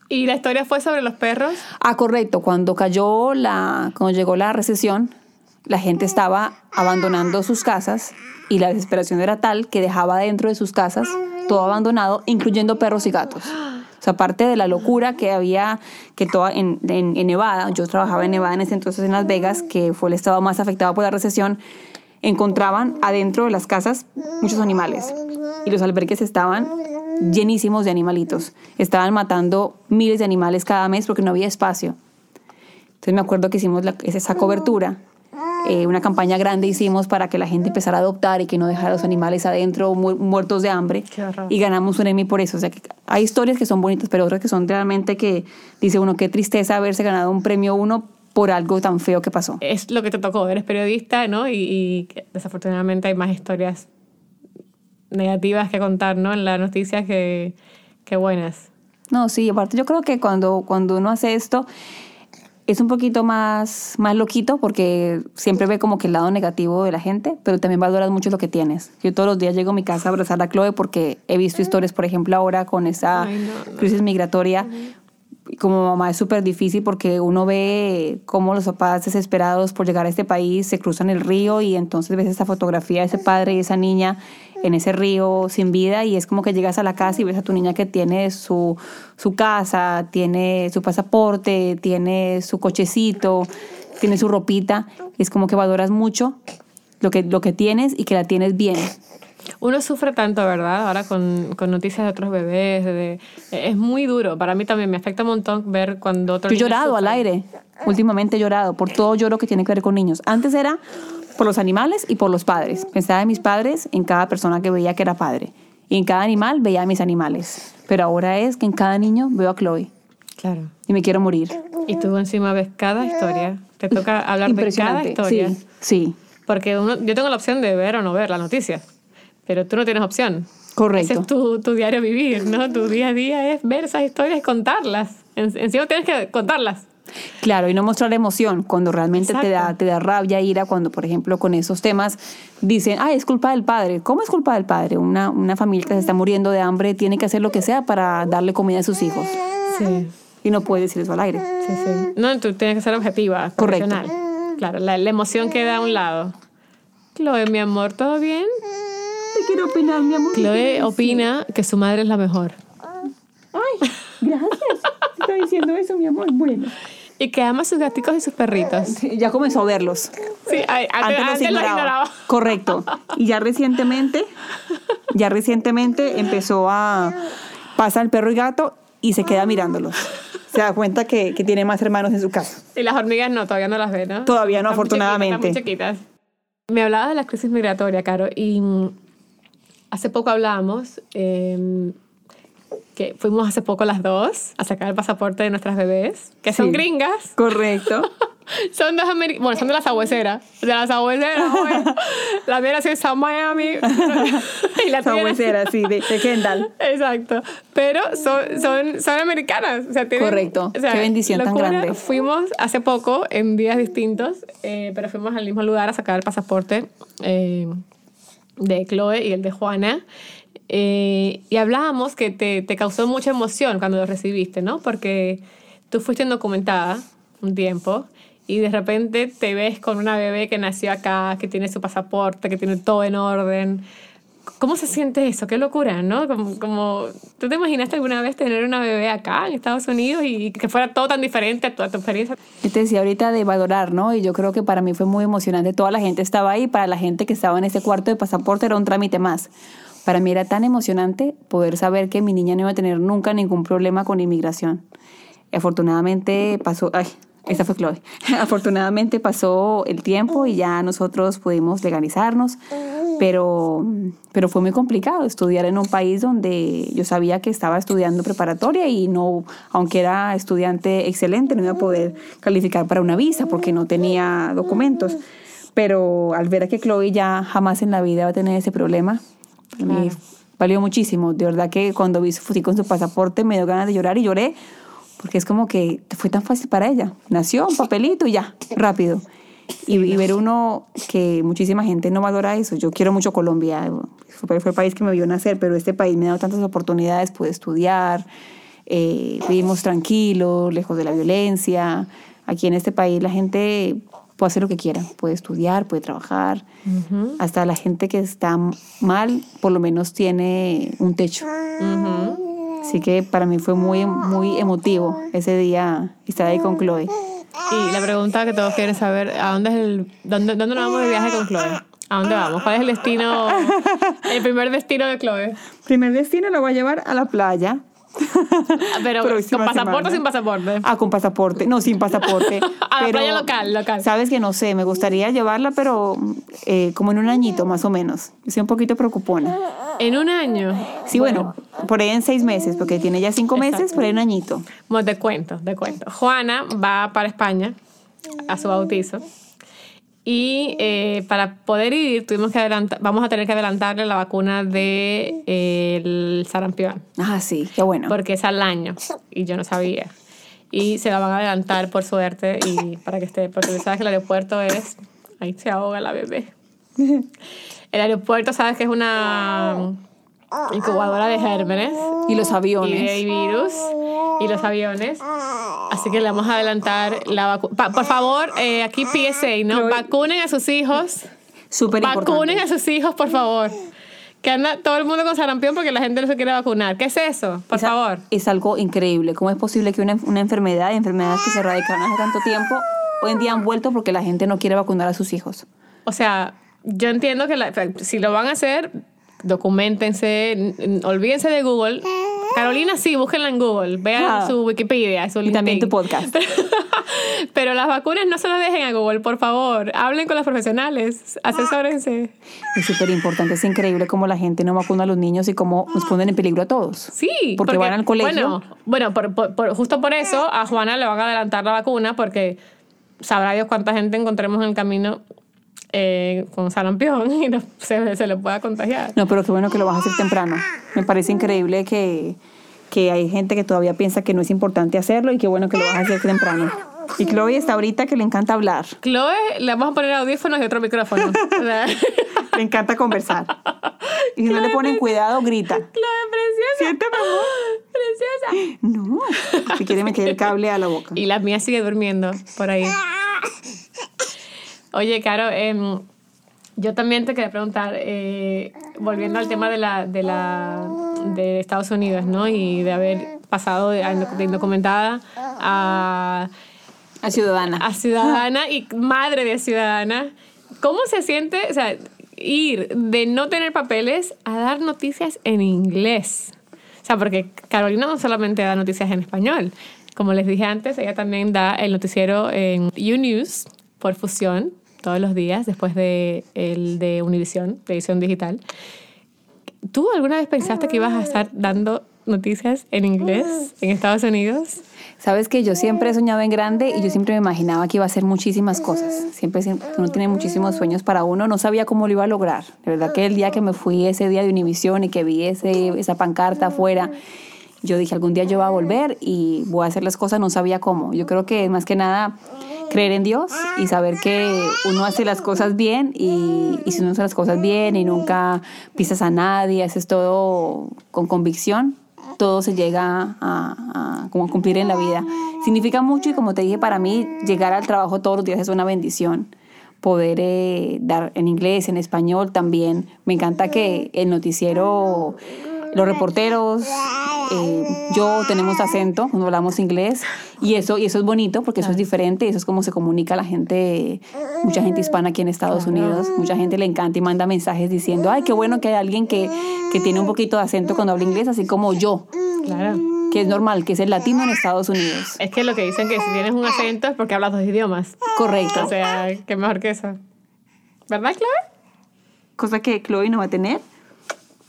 ¿Y la historia fue sobre los perros? Ah, correcto. Cuando cayó la, cuando llegó la recesión, la gente estaba abandonando sus casas y la desesperación era tal que dejaba dentro de sus casas todo abandonado, incluyendo perros y gatos. O sea, aparte de la locura que había que toda en, en, en, Nevada, yo trabajaba en Nevada en ese entonces en Las Vegas, que fue el estado más afectado por la recesión, encontraban adentro de las casas muchos animales y los albergues estaban llenísimos de animalitos. Estaban matando miles de animales cada mes porque no había espacio. Entonces me acuerdo que hicimos la, esa cobertura, eh, una campaña grande hicimos para que la gente empezara a adoptar y que no dejara los animales adentro mu muertos de hambre. Y ganamos un Emmy por eso. O sea, que hay historias que son bonitas, pero otras que son realmente que dice uno, qué tristeza haberse ganado un premio uno por algo tan feo que pasó. Es lo que te tocó, eres periodista, ¿no? Y, y desafortunadamente hay más historias negativas que contar, ¿no? En la noticia que, que buenas. No, sí, aparte yo creo que cuando, cuando uno hace esto es un poquito más, más loquito porque siempre ve como que el lado negativo de la gente, pero también valoras mucho lo que tienes. Yo todos los días llego a mi casa a abrazar a Chloe porque he visto historias, por ejemplo, ahora con esa Ay, no, no. crisis migratoria. Como mamá es súper difícil porque uno ve cómo los papás desesperados por llegar a este país se cruzan el río y entonces ves esta fotografía de ese padre y esa niña en ese río sin vida y es como que llegas a la casa y ves a tu niña que tiene su, su casa, tiene su pasaporte, tiene su cochecito, tiene su ropita. Es como que valoras mucho lo que, lo que tienes y que la tienes bien. Uno sufre tanto, ¿verdad? Ahora con, con noticias de otros bebés. De, es muy duro. Para mí también me afecta un montón ver cuando otros Yo he llorado al aire. Últimamente he llorado por todo lloro que tiene que ver con niños. Antes era por los animales y por los padres. Pensaba en mis padres, en cada persona que veía que era padre. Y en cada animal veía a mis animales. Pero ahora es que en cada niño veo a Chloe. Claro. Y me quiero morir. Y tú encima ves cada historia. Te toca hablar de cada historia. Sí, sí. Porque uno, yo tengo la opción de ver o no ver la noticia. Pero tú no tienes opción. Correcto. Ese es tu, tu diario vivir, ¿no? Tu día a día es ver esas historias y contarlas. En, encima tienes que contarlas. Claro, y no mostrar emoción cuando realmente te da, te da rabia, ira, cuando por ejemplo con esos temas dicen, ay, es culpa del padre. ¿Cómo es culpa del padre? Una, una familia que se está muriendo de hambre tiene que hacer lo que sea para darle comida a sus hijos. Sí. Y no puede decir eso al aire. Sí, sí. No, tú tienes que ser objetiva, profesional. Correcto. Claro, la, la emoción queda a un lado. Chloe, mi amor, ¿todo bien? Te quiero opinar, mi amor. Chloe opina que su madre es la mejor. Ay, gracias. Te está diciendo eso, mi amor. Bueno. Y que ama sus gaticos y sus perritos. Sí, ya comenzó a verlos. Sí, antes, antes, antes los ignoraba. ignoraba. Correcto. Y ya recientemente, ya recientemente empezó a pasa el perro y gato y se queda mirándolos. Se da cuenta que, que tiene más hermanos en su casa. Y las hormigas no, todavía no las ve, ¿no? Todavía no, están afortunadamente. Muy chiquitas, están muy chiquitas. Me hablaba de la crisis migratoria, Caro, y hace poco hablábamos eh, que fuimos hace poco las dos a sacar el pasaporte de nuestras bebés, que son Sí. gringas. Correcto. [laughs] Son dos americanas. Bueno, son de las abueceras. De las abueceras, güey. La mía nació en San Miami. [laughs] y la Sabuesera, sí, de, de Kendall. Exacto. Pero son, son, son americanas. O sea, tienen- Correcto. o sea, Qué bendición tan locura. grande. Fuimos hace poco en días distintos, eh, pero fuimos al mismo lugar a sacar el pasaporte eh, de Chloe y el de Juana. Eh, y hablábamos que te, te causó mucha emoción cuando lo recibiste, ¿no? Porque tú fuiste indocumentada un tiempo y de repente te ves con una bebé que nació acá, que tiene su pasaporte, que tiene todo en orden. ¿Cómo se siente eso? Qué locura, ¿no? Como, como, ¿Tú te imaginaste alguna vez tener una bebé acá en Estados Unidos y que fuera todo tan diferente a tu, a tu experiencia? Yo te decía ahorita de valorar, ¿no? Y yo creo que para mí fue muy emocionante. Toda la gente estaba ahí, para la gente que estaba en ese cuarto de pasaporte era un trámite más. Para mí era tan emocionante poder saber que mi niña no iba a tener nunca ningún problema con inmigración. Afortunadamente pasó, ay, esa fue Chloe. [laughs] afortunadamente pasó el tiempo y ya nosotros pudimos legalizarnos, pero, pero fue muy complicado estudiar en un país donde yo sabía que estaba estudiando preparatoria y no, aunque era estudiante excelente, no iba a poder calificar para una visa porque no tenía documentos. Pero al ver a que Chloe ya jamás en la vida va a tener ese problema, Claro. valió muchísimo. De verdad que cuando vi su foto con su pasaporte me dio ganas de llorar y lloré porque es como que fue tan fácil para ella. Nació un papelito y ya, rápido. Y, y ver uno que muchísima gente no valora eso. Yo quiero mucho Colombia, fue, fue el país que me vio nacer, pero este país me ha dado tantas oportunidades, pude estudiar, eh, vivimos tranquilos, lejos de la violencia. Aquí en este país la gente puede hacer lo que quiera, puede estudiar, puede trabajar. Hasta la gente que está mal, por lo menos tiene un techo. Así que para mí fue muy, muy emotivo ese día estar ahí con Chloe. Y la pregunta que todos quieren saber, ¿a dónde es el dónde, dónde nos vamos de viaje con Chloe? ¿A dónde vamos? ¿Cuál es el destino, el primer destino de Chloe? Primer destino lo voy a llevar a la playa. [laughs] Pero con Próxima pasaporte o sin pasaporte. Ah, con pasaporte. No, sin pasaporte. A la [laughs] Pero, playa local, local. Sabes que no sé, me gustaría llevarla, pero eh, como en un añito más o menos. Estoy un poquito preocupona. En un año. Sí, bueno, por ahí en seis meses, porque tiene ya cinco meses, Exacto. por ahí un añito. Bueno, te cuento, te cuento. Juana va para España a su bautizo. Y eh, para poder ir, tuvimos que adelantar, vamos a tener que adelantarle la vacuna del de, eh, el sarampión. Ah, sí, qué bueno. porque es al año y yo no sabía. Y se la van a adelantar por suerte y para que esté, porque sabes que el aeropuerto es, ahí se ahoga la bebé. [laughs] El aeropuerto sabes que es una incubadora de gérmenes Y los y de aviones. virus y los aviones. Así que le vamos a adelantar la vacuna. Por favor, eh, aquí PSA, ¿no? Chloe. Vacunen a sus hijos. Súper Vacunen a sus hijos, por favor. Que anda todo el mundo con sarampión porque la gente no se quiere vacunar. ¿Qué es eso? Por Es a- favor. Es algo increíble. ¿Cómo es posible que una, una enfermedad, enfermedades que se erradicaron hace tanto tiempo, hoy en día han vuelto porque la gente no quiere vacunar a sus hijos? O sea, yo entiendo que la- si lo van a hacer, documentense, olvídense de Google. Carolina, sí, búsquenla en Google, vean Ah. su Wikipedia, su Y también LinkedIn. tu podcast. [laughs] Pero las vacunas no se las dejen a Google, por favor. Hablen con los profesionales, asesórense. Es súper importante, es increíble cómo la gente no vacuna a los niños y cómo nos ponen en peligro a todos. Sí, Porque van al colegio. Bueno, bueno por, por- por- justo por eso a Juana le van a adelantar la vacuna porque sabrá Dios cuánta gente encontremos en el camino eh, con sarampión [laughs] y no- se, se le pueda contagiar. No, pero qué bueno que lo vas a hacer temprano. Me parece increíble que, que hay gente que todavía piensa que no es importante hacerlo y qué bueno que lo vas a hacer temprano. Y Chloe está ahorita que le encanta hablar, Chloe, le vamos a poner audífonos y otro micrófono. [laughs] Le encanta conversar. Y si no le ponen cuidado, grita. Chloe, preciosa. Siente, mi Preciosa. No, si quiere meter el cable a la boca. Y la mía sigue durmiendo por ahí. Oye, Caro, em, yo también te quería preguntar, eh, volviendo al tema de la, de la de Estados Unidos, ¿no? Y de haber pasado de, de indocumentada a, A Ciudadana. a ciudadana y madre de ciudadana. ¿Cómo se siente, o sea, ir de no tener papeles a dar noticias en inglés? O sea, porque Carolina no solamente da noticias en español. Como les dije antes, ella también da el noticiero en U-News por fusión todos los días después de el de Univision, de digital. ¿Tú alguna vez pensaste que ibas a estar dando noticias en inglés en Estados Unidos? Sabes que yo siempre he soñado en grande y yo siempre me imaginaba que iba a hacer muchísimas cosas. Siempre uno tiene muchísimos sueños para uno, no sabía cómo lo iba a lograr. De verdad que el día que me fui ese día de Univisión y que vi ese, esa pancarta afuera, yo dije algún día yo voy a volver y voy a hacer las cosas, no sabía cómo. Yo creo que más que nada creer en Dios y saber que uno hace las cosas bien y, si uno hace las cosas bien y nunca pisas a nadie, haces todo con convicción, todo se llega a, cumplir en la vida. Significa mucho y como te dije, para mí llegar al trabajo todos los días es una bendición. Poder eh, dar en inglés, en español también. Me encanta que el noticiero, los reporteros, eh, yo tenemos acento cuando hablamos inglés y eso, y eso es bonito porque eso es diferente, eso es como se comunica la gente, mucha gente hispana aquí en Estados Unidos, mucha gente le encanta y manda mensajes diciendo, ay, qué bueno que hay alguien que, que tiene un poquito de acento cuando habla inglés, así como yo. Claro. Que es normal, que es el latino en Estados Unidos. Es que lo que dicen que si tienes un acento es porque hablas dos idiomas. Correcto. O sea, qué mejor que eso. ¿Verdad, Chloe? Cosa que Chloe no va a tener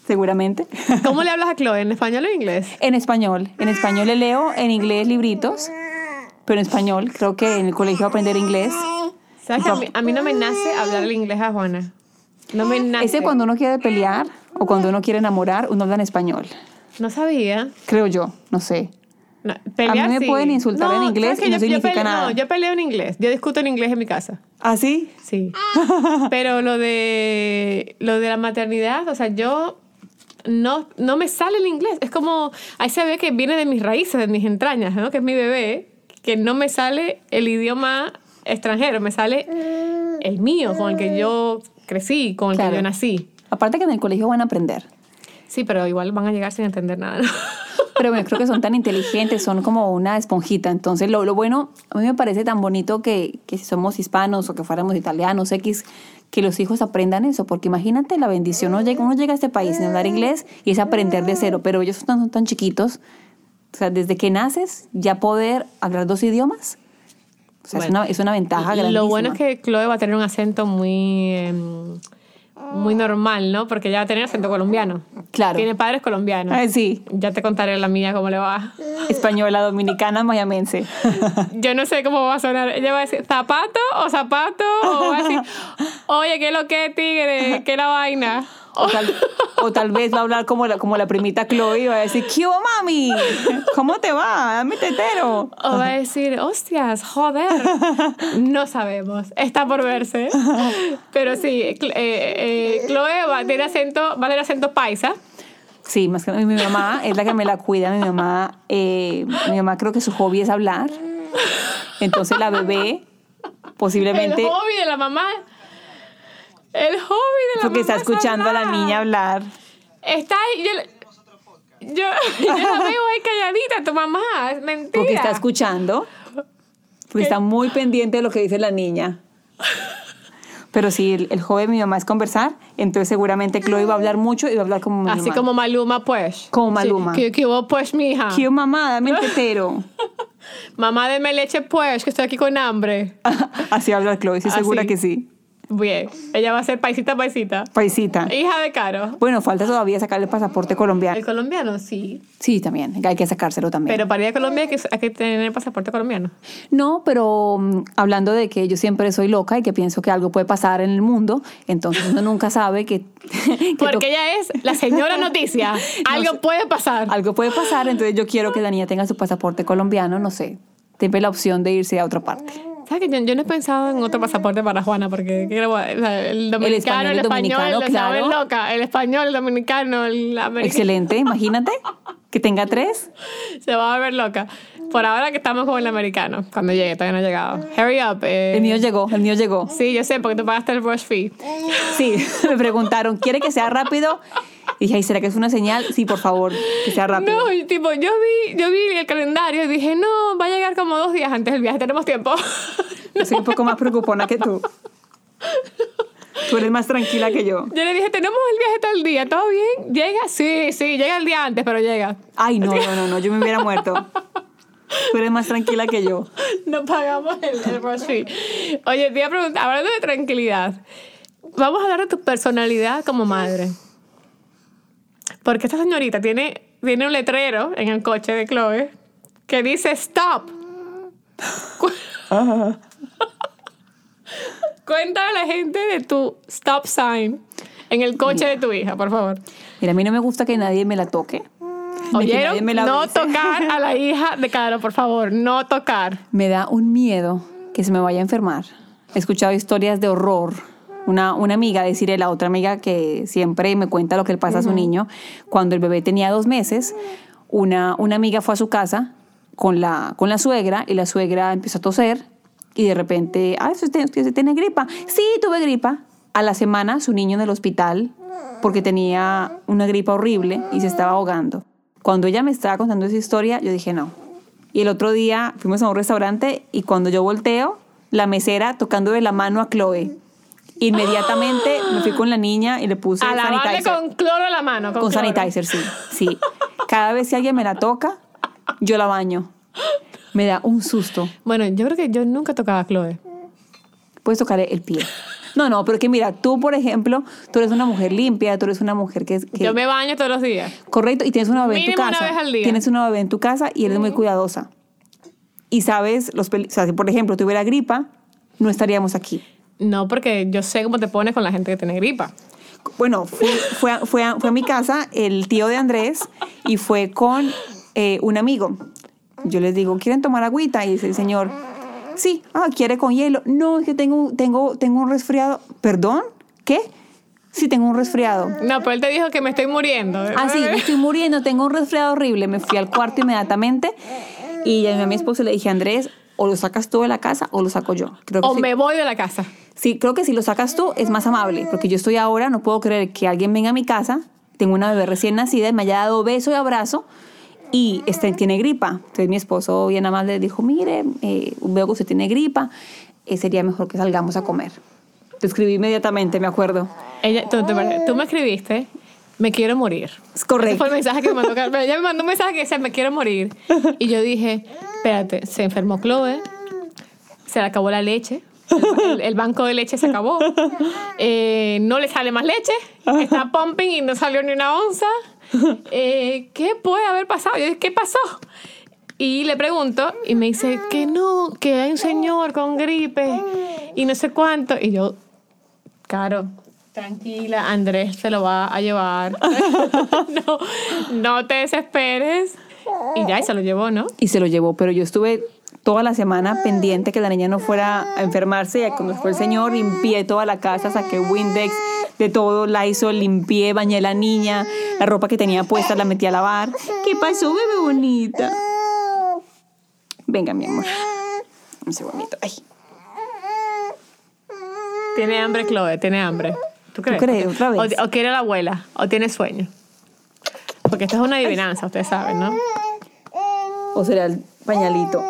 seguramente. ¿Cómo le [laughs] hablas a Chloe? ¿En español o en inglés? En español. En español le leo, en inglés libritos, pero en español. Creo que en el colegio aprender inglés. ¿Sabes que a mí, no me nace hablar el inglés a Juana? No me nace. Ese cuando uno quiere pelear o cuando uno quiere enamorar, uno habla en español. No sabía. Creo yo, no sé. a mí me pueden insultar en inglés y no significa nada. No, yo peleo en inglés. Yo discuto en inglés en mi casa. ¿Ah, sí? Sí. [laughs] Pero lo de, lo de la maternidad, o sea, yo no, no me sale el inglés. Es como, ahí se ve que viene de mis raíces, de mis entrañas, ¿no? Que es mi bebé, que no me sale el idioma extranjero, me sale el mío, con el que yo crecí, con el que yo nací. Aparte que en el colegio van a aprender. Sí, pero igual van a llegar sin entender nada. ¿no? [laughs] Pero bueno, creo que son tan inteligentes, son como una esponjita. Entonces, lo, lo bueno, a mí me parece tan bonito que, que si somos hispanos o que fuéramos italianos, X, que los hijos aprendan eso, porque imagínate la bendición, uno llega, uno llega a este país sin hablar inglés y es aprender de cero, pero ellos son tan, chiquitos, o sea, desde que naces ya poder hablar dos idiomas, o sea, es, una, es, una, ventaja grande. Lo bueno es que Chloe va a tener un acento muy... Em, muy normal, ¿no? Porque ya va a tener acento colombiano. Claro. Tiene padres colombianos. Ah, sí. Ya te contaré la mía cómo le va. Española, dominicana, mayamense. [laughs] Yo no sé cómo va a sonar. Ella va a decir, ¿zapato o zapato? O va a decir, [laughs] oye, ¿qué es lo que tigre? ¿Qué es la vaina? O tal, o tal, vez va a hablar como la, como la primita Chloe y va a decir, ¿qué mami? ¿Cómo te va? Dame tetero. O va a decir, hostias, joder. No sabemos. Está por verse. Pero sí, eh, eh, Chloe va a tener acento, va a tener acento paisa. Sí, más que mi mamá es la que me la cuida. Mi mamá, eh, mi mamá creo que su hobby es hablar. Entonces la bebé posiblemente... El hobby de la mamá el hobby de la Porque está escuchando a la niña hablar. Está ahí. Yo, [laughs] yo, la veo ahí calladita, tu mamá. Es mentira. Porque está escuchando. Porque está muy pendiente de lo que dice la niña. Pero si el, el, joven de mi mamá es conversar, entonces seguramente Chloe va a hablar mucho y va a hablar como mi Así como Maluma, pues. Como Maluma. Sí, que, hubo, pues, mija. Que mamá, dame el [laughs] tetero. mamá, deme leche, pues, que estoy aquí con hambre. [laughs] Así habla Chloe, sí, segura que sí. Bien, ella va a ser paisita, paisita. Paisita. Hija de Caro. Bueno, falta todavía sacarle el pasaporte colombiano. ¿El colombiano? Sí. Sí, también. Hay que sacárselo también. Pero para ir a Colombia hay que, hay que tener el pasaporte colombiano. No, pero um, hablando de que yo siempre soy loca y que pienso que algo puede pasar en el mundo, entonces uno nunca sabe que... [laughs] Porque ella es la señora noticia. [laughs] algo puede pasar. Algo puede pasar, entonces yo quiero que la niña tenga su pasaporte colombiano, no sé. Tiene la opción de irse a otra parte. ¿Sabes que yo, no he pensado en otro pasaporte para Juana? Porque el dominicano, el español, el, español, loca. El español, el dominicano, el americano. Excelente, imagínate que tenga tres. Se va a ver loca. Por ahora que estamos con el americano, cuando llegue, todavía no ha llegado. Hurry up. Eh. El mío llegó, el mío llegó. Sí, yo sé, porque tú pagaste el brush fee. Sí, [laughs] me preguntaron, ¿quiere que sea rápido? Y dije, ¿será que es una señal? Sí, por favor, que sea [laughs] rápido. No, tipo, yo vi, yo vi el calendario y dije, no, va a llegar como dos días antes del viaje, tenemos tiempo. [laughs] Yo soy un poco más preocupona que tú. Tú eres más tranquila que yo. Yo le dije, tenemos el viaje tal día, ¿todo bien? ¿Llega? Sí, sí, llega el día antes, pero llega. Ay, no, no, no, no, yo me hubiera muerto. Tú eres más tranquila que yo. No pagamos el, el rush fee. Oye, te iba a preguntar, hablando de tranquilidad, vamos a hablar de tu personalidad como madre. Porque esta señorita tiene tiene un letrero en el coche de Chloe que dice stop. [laughs] Cuéntale a la gente de tu stop sign en el coche de tu hija, por favor. Mira, a mí no me gusta que nadie me la toque. ¿Oyeron? nadie me la No tocar a la [laughs] hija de Caro, por favor. No tocar. Me da un miedo que se me vaya a enfermar. He escuchado historias de horror. Una, una amiga, decirle la otra amiga que siempre me cuenta lo que le pasa a su niño, cuando el bebé tenía dos meses, una, una amiga fue a su casa con la, con la suegra y la suegra empezó a toser y de repente, ah, usted, usted tiene gripa. Sí, tuve gripa. A la semana su niño en el hospital porque tenía una gripa horrible y se estaba ahogando. Cuando ella me estaba contando esa historia, yo dije, no, y el otro día fuimos a un restaurante y cuando yo volteo, la mesera tocando de la mano a Chloe. Inmediatamente me fui con la niña y le puse A sanitizer. con cloro la mano. Con, Con cloro. sanitizer, sí. Sí. Cada vez que alguien me la toca, yo la baño. Me da un susto. Bueno, yo creo que yo nunca tocaba a Chloe. Puedes tocarle el pie. No, no, pero que mira, tú, por ejemplo, tú eres una mujer limpia, tú eres una mujer que que- Yo me baño todos los días. Correcto, y tienes una bebé en tu Mínimo una casa. vez al día. Tienes una bebé en tu casa y eres muy cuidadosa. Y sabes, los o sea, si por ejemplo tuviera gripa, no estaríamos aquí. No, porque yo sé cómo te pones con la gente que tiene gripa. Bueno, fui- fue, a, fue, a, fue a mi casa el tío de Andrés y fue con eh, un amigo. Yo les digo, ¿quieren tomar agüita? Y dice el señor, sí, ah, ¿quiere con hielo? No, es que tengo, tengo, tengo un resfriado. ¿Perdón? ¿Qué? Sí, tengo un resfriado. No, pero él te dijo que me estoy muriendo. Ah, sí, me estoy muriendo, tengo un resfriado horrible. Me fui al cuarto inmediatamente y llamé a mi esposo y le dije, Andrés, o lo sacas tú de la casa o lo saco yo. Creo que O sí. me voy de la casa. Sí, creo que si lo sacas tú es más amable, porque yo estoy ahora, no puedo creer que alguien venga a mi casa, tengo una bebé recién nacida y me haya dado beso y abrazo y este, tiene gripa. Entonces mi esposo bien amable dijo, mire, eh, veo que usted tiene gripa, eh, sería mejor que salgamos a comer. Te escribí inmediatamente, me acuerdo. Ella, tú, tú- tú me escribiste, me quiero morir. Es Ese correcto. fue el mensaje que me mandó Carmen. Ella me mandó un mensaje que decía, me quiero morir. Y yo dije, espérate, se enfermó Chloe, se le acabó la leche, el, el banco de leche se acabó, eh, no le sale más leche, está pumping y no salió ni una onza. Eh, ¿Qué puede haber pasado? Yo dije, ¿qué pasó? Y le pregunto y me dice que no, que hay un señor con gripe y no sé cuánto. Y yo, Claro, tranquila, Andrés se lo va a llevar. [laughs] no, no te desesperes. Y ya, y se lo llevó, ¿no? Y se lo llevó, pero yo estuve toda la semana pendiente que la niña no fuera a enfermarse. Y cuando fue el señor, limpié toda la casa, saqué Windex de todo, la hizo, limpié, bañé a la niña, la ropa que tenía puesta la metí a lavar. ¿Qué pasó, bebé bonita? Venga, mi amor. Un segundito. Ay, Tiene hambre, Chloe, tiene hambre. ¿Tú crees? crees? Otra vez. O, o quiere la abuela, o tiene sueño. Porque esto es una adivinanza, ustedes saben, ¿no? o será el pañalito.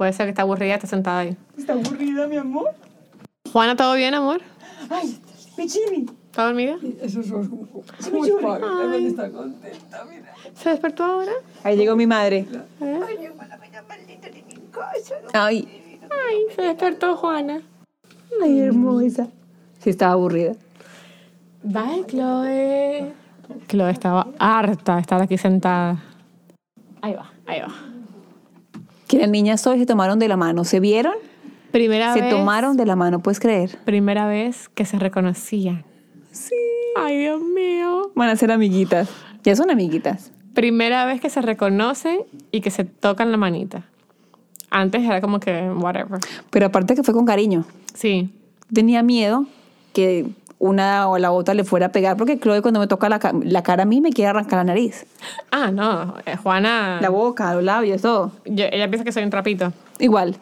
Puede ser que está aburrida, está sentada ahí. ¿Está aburrida, mi amor? Juana, ¿todo bien, amor? Ay, Pichini. ¿Está dormida? Eso es muy padre. Está contenta, mira. ¿Se despertó ahora? Ahí llegó mi madre. Ay, Ay, se despertó Juana. ay, hermosa. Sí, estaba aburrida. Bye, Chloe. Chloe estaba harta de estar aquí sentada. Ahí va, ahí va. Que las niñas se tomaron de la mano. ¿Se vieron? Primera Se vez. tomaron de la mano, ¿puedes creer? Primera vez que se reconocían. Sí. Ay, Dios mío. Van a ser amiguitas. Ya son amiguitas. Primera vez que se reconocen y que se tocan la manita. Antes era como que, whatever. Pero aparte que fue con cariño. Sí. Tenía miedo que una o la otra le fuera a pegar porque Chloe cuando me toca la, la cara a mí me quiere arrancar la nariz. Ah, no. eh, Juana. La boca, los labios, todo. yo- ella piensa que soy un trapito. Igual.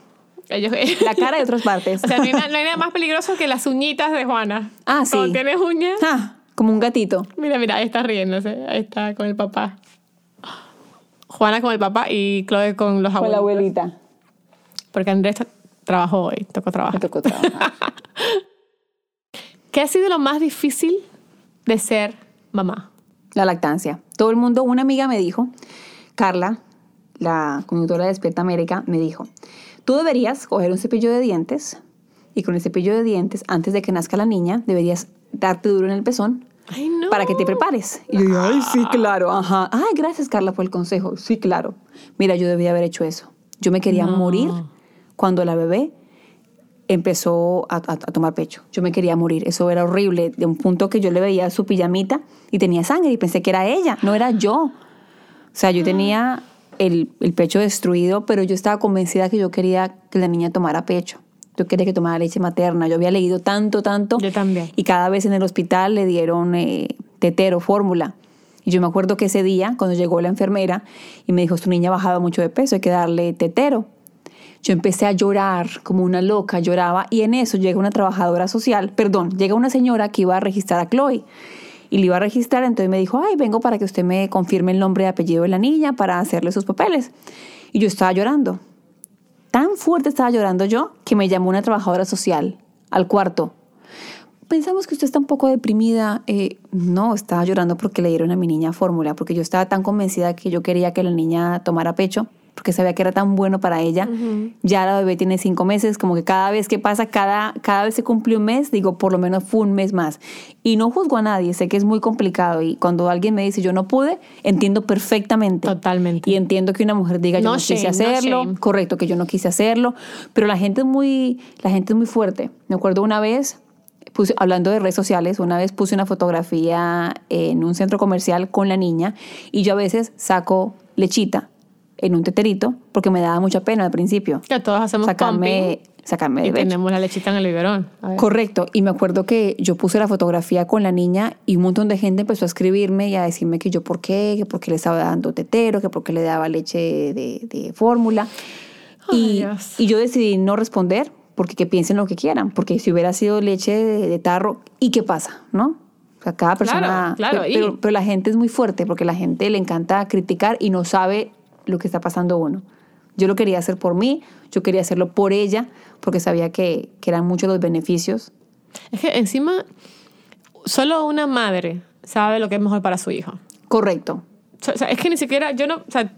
Ellos, La cara y otras partes. [laughs] o sea, no hay, na- no hay nada más peligroso que las uñitas de Juana. Ah, sí. Cuando tienes uñas. Ah, como un gatito. Mira, mira, ahí está riéndose. Ahí está con el papá. Juana con el papá y Chloe con los Con abuelos. la abuelita. Porque Andrés tra- trabajó hoy, tocó Me trabajar. tocó trabajar. [laughs] ¿Qué ha sido lo más difícil de ser mamá? La lactancia. Todo el mundo, una amiga me dijo, Carla, la conductora de Despierta América, me dijo, tú deberías coger un cepillo de dientes y con el cepillo de dientes, antes de que nazca la niña, deberías darte duro en el pezón Ay, no. para que te prepares. Y yo ay, sí, claro, ajá. Ay, gracias, Carla, por el consejo. Sí, claro. Mira, yo debía haber hecho eso. Yo me quería morir cuando la bebé empezó a, a- a tomar pecho. Yo me quería morir. Eso era horrible. De un punto que yo le veía su pijamita y tenía sangre y pensé que era ella, no era yo. O sea, yo tenía el, el pecho destruido, pero yo estaba convencida que yo quería que la niña tomara pecho. Yo quería que tomara leche materna. Yo había leído tanto, tanto. Yo también. Y cada vez en el hospital le dieron eh, tetero, fórmula. Y yo me acuerdo que ese día, cuando llegó la enfermera y me dijo, tu niña ha bajado mucho de peso, hay que darle tetero. Yo empecé a llorar como una loca, lloraba. Y en eso llega una trabajadora social, perdón, llega una señora que iba a registrar a Chloe. Y le iba a registrar, entonces me dijo, ay, vengo para que usted me confirme el nombre y apellido de la niña para hacerle sus papeles. Y yo estaba llorando. Tan fuerte estaba llorando yo que me llamó una trabajadora social al cuarto. Pensamos que usted está un poco deprimida. Eh, no, estaba llorando porque le dieron a mi niña fórmula, porque yo estaba tan convencida que yo quería que la niña tomara pecho, porque sabía que era tan bueno para ella. Ya la bebé tiene cinco meses, como que cada vez que pasa, cada, cada vez se cumple un mes, digo, por lo menos fue un mes más. Y no juzgo a nadie, sé que es muy complicado y cuando alguien me dice yo no pude, entiendo perfectamente. Totalmente. Y entiendo que una mujer diga yo No no, quise shame, no hacerlo, shame. correcto, que yo no quise hacerlo, pero la gente es muy, la gente es muy fuerte. Me acuerdo una vez, puse, hablando de redes sociales, una vez puse una fotografía en un centro comercial con la niña y yo a veces saco lechita en un teterito porque me daba mucha pena al principio. Que todos hacemos Sacarme, pumping sacarme de y pecho. tenemos la lechita en el biberón. Correcto, y me acuerdo que yo puse la fotografía con la niña y un montón de gente empezó a escribirme y a decirme que yo por qué, que por qué le estaba dando tetero, que por qué le daba leche de, de fórmula. Y, y yo decidí no responder porque que piensen lo que quieran, porque si hubiera sido leche de, de tarro, ¿y qué pasa? ¿No? O sea, cada persona... claro, pero, y- pero, pero la gente es muy fuerte porque la gente le encanta criticar y no sabe lo que está pasando uno. Yo lo quería hacer por mí, yo quería hacerlo por ella, porque sabía que, que eran muchos los beneficios Es que encima, solo una madre sabe lo que es mejor para su hijo. Correcto, O sea, es que ni siquiera, yo no, o sea,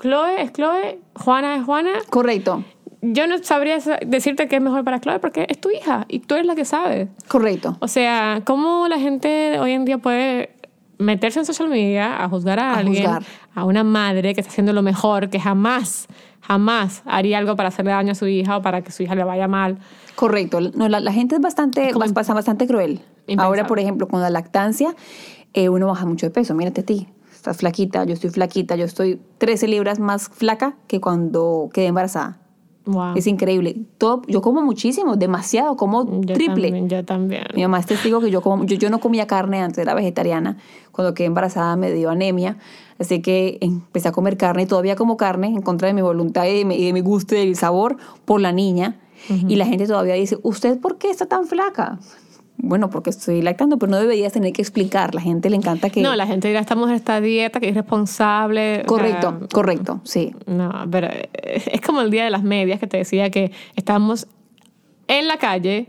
Chloe es Chloe, Juana es Juana. correcto, Yo no sabría sa- decirte qué es mejor para Chloe porque es tu hija y tú eres la que sabe. correcto. O sea, ¿cómo la gente hoy en día puede meterse en social media a juzgar a, A alguien, juzgar. a una madre que está haciendo lo mejor, que jamás, jamás haría algo para hacerle daño a su hija o para que su hija le vaya mal? Correcto. No, la, la gente es bastante, como bas- basa- bastante cruel. impensable. Ahora, por ejemplo, con la lactancia, eh, uno baja mucho de peso. Mírate a ti. Estás flaquita, yo estoy flaquita, yo estoy 13 libras más flaca que cuando quedé embarazada. Wow. Es increíble. Todo, yo como muchísimo, demasiado, como Yo triple. También, yo también. Mi mamá es testigo que yo, como, yo, yo no comía carne antes, era vegetariana. Cuando quedé embarazada me dio anemia, así que empecé a comer carne y todavía como carne en contra de mi voluntad y de mi, y de mi gusto y del sabor por la niña. Y la gente todavía dice, ¿usted por qué está tan flaca? Bueno, porque estoy lactando, pero no deberías tener que explicar. La gente le encanta que... No, la gente dirá, esta mujer está a dieta, que es irresponsable. o correcto, sea, correcto, sí. No, pero es es como el día de las medias que te decía que estábamos en la calle,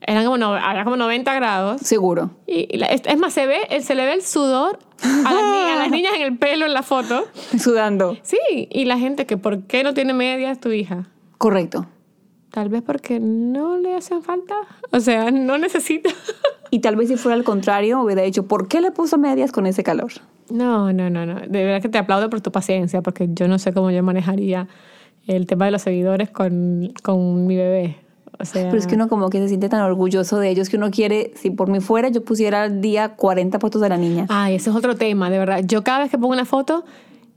eran como, no- había como 90 grados. Seguro. Y, y la- es es más, se, ve, el- se le ve el sudor a las, ni- a las [laughs] niñas en el pelo en la foto. Sudando. Sí, y la gente que, ¿por qué no tiene medias tu hija? Correcto. Tal vez porque no le hacen falta. O sea, no necesita. [laughs] Y tal vez si fuera al contrario, hubiera dicho, ¿por qué le puso medias con ese calor? No, no, no, no. De verdad que te aplaudo por tu paciencia, porque yo no sé cómo yo manejaría el tema de los seguidores con, con mi bebé. O sea, Pero es que uno como que se siente tan orgulloso de ellos que uno quiere, si por mí fuera, yo pusiera al día 40 fotos de la niña. Ay, ese es otro tema, de verdad. Yo cada vez que pongo una foto,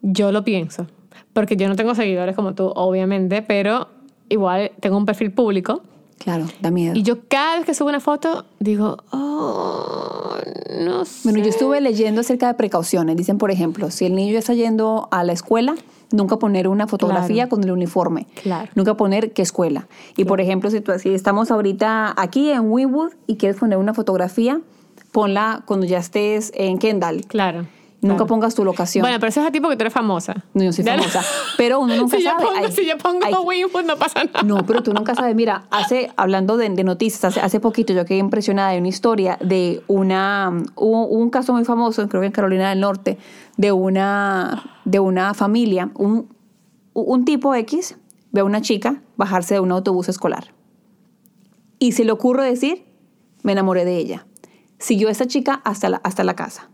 yo lo pienso. Porque yo no tengo seguidores como tú, obviamente, pero igual tengo un perfil público. Claro, da miedo. Y yo cada vez que subo una foto, digo, oh, no sé. Bueno, yo estuve leyendo acerca de precauciones. Dicen, por ejemplo, si el niño está yendo a la escuela, nunca poner una fotografía Claro. con el uniforme. Claro. Nunca poner qué escuela. Y por ejemplo, si, tú, si estamos ahorita aquí en Winwood y quieres poner una fotografía, ponla cuando ya estés en Kendall. Claro. Nunca pongas tu locación. Bueno, pero eso es a ti porque tú eres famosa. no, yo soy famosa. Pero uno nunca [laughs] si, sabe. Yo pongo, Hay- si yo pongo hay- Winwood, no pasa nada. No, pero tú nunca sabes. Mira, hace, hablando de, de noticias, hace, hace poquito yo quedé impresionada de una historia de una, hubo un, caso muy famoso, creo que en Carolina del Norte, de una, de una familia, un, un tipo X ve a una chica bajarse de un autobús escolar. Y se le ocurre decir, me enamoré de ella. siguió a esta chica hasta la, hasta la casa.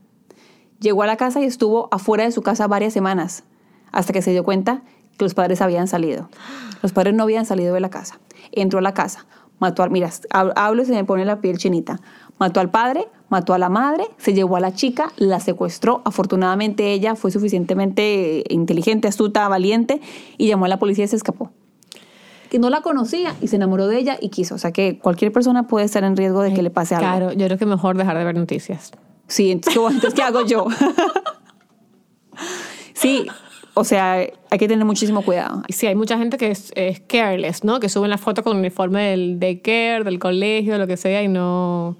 Llegó a la casa y estuvo afuera de su casa varias semanas, hasta que se dio cuenta que los padres habían salido. Los padres no habían salido de la casa. Entró a la casa, mató a... Mira, hab- hablo y se me pone la piel chinita. Mató al padre, mató a la madre, se llevó a la chica, la secuestró. Afortunadamente ella fue suficientemente inteligente, astuta, valiente y llamó a la policía y se escapó. Que no la conocía y se enamoró de ella y quiso. O sea que cualquier persona puede estar en riesgo de que le pase algo. Claro, yo creo que mejor dejar de ver noticias. Sí, entonces, ¿qué, entonces, ¿qué hago yo? [laughs] sí, o sea, hay que tener muchísimo cuidado. Sí, hay mucha gente que es, es careless, ¿no? Que suben la foto con el uniforme del daycare, del colegio, lo que sea, y no,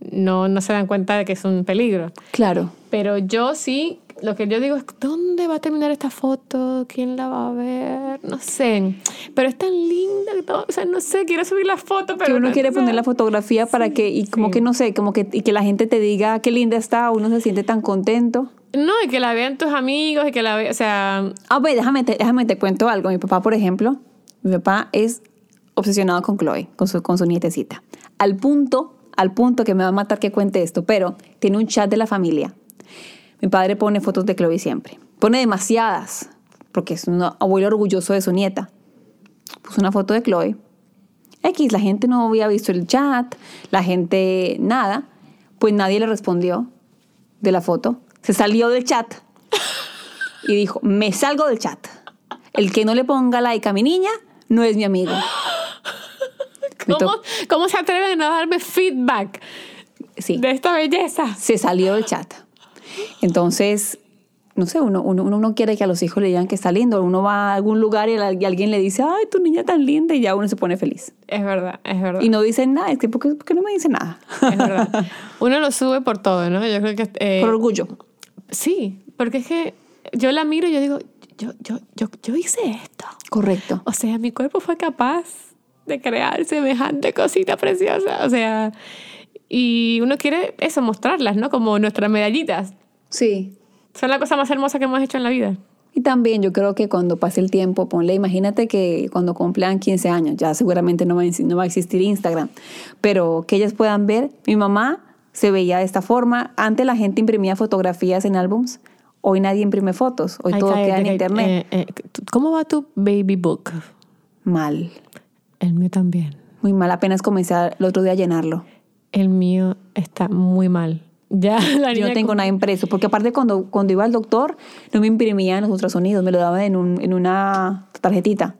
no, no se dan cuenta de que es un peligro. Claro. Pero yo sí, lo que yo digo es, ¿dónde va a terminar esta foto? ¿Quién la va a ver? No sé. Pero es tan linda que todo, o sea, no sé, quiero subir la foto, pero... que uno no quiere sé. poner la fotografía para que, y como sí. que no sé, como que, y que la gente te diga qué linda está, uno se siente tan contento. No, y que la vean tus amigos y que la vean, o sea, Ah, pues déjame te, déjame te cuento algo. Mi papá, por ejemplo, mi papá es obsesionado con Chloe, con su, con su nietecita. Al punto, al punto que me va a matar que cuente esto, pero tiene un chat de la familia. Mi padre pone fotos de Chloe siempre. Pone demasiadas, porque es un abuelo orgulloso de su nieta. Puso una foto de Chloe. X, la gente no había visto el chat, la gente nada. Pues nadie le respondió de la foto. Se salió del chat y dijo, me salgo del chat. El que no le ponga like a mi niña no es mi amigo. [laughs] ¿cómo, ¿cómo se atreven a darme feedback Sí, de esta belleza? se salió del chat. Entonces, no sé, uno, uno, uno no quiere que a los hijos le digan que está lindo. Uno va a algún lugar y, al- y alguien le dice, ay, tu niña tan linda, y ya uno se pone feliz. Es verdad, es verdad. Y no dicen nada, es que ¿por qué, por qué no me dicen nada? Es verdad. Uno lo sube por todo, ¿no? Yo creo que... eh, Por orgullo. sí, porque es que yo la miro y yo digo, yo, yo, yo, yo hice esto. Correcto. O sea, mi cuerpo fue capaz de crear semejante cosita preciosa. O sea, y uno quiere eso, mostrarlas, ¿no? Como nuestras medallitas. Sí. Son la cosa más hermosa que hemos hecho en la vida. Y también yo creo que cuando pase el tiempo, ponle, imagínate que cuando cumplan 15 años, ya seguramente no va, no va a existir Instagram, pero que ellas puedan ver, mi mamá se veía de esta forma, antes la gente imprimía fotografías en álbums, hoy nadie imprime fotos, hoy Ay, todo queda en internet. Eh, eh, ¿Cómo va tu baby book? Mal, El mío también. muy mal, apenas comencé el otro día a llenarlo. El mío está muy mal. Ya [laughs] la Yo niña no tengo con- nada impreso, porque aparte cuando, cuando iba al doctor no me imprimían los ultrasonidos, me lo daban en, un- en una tarjetita.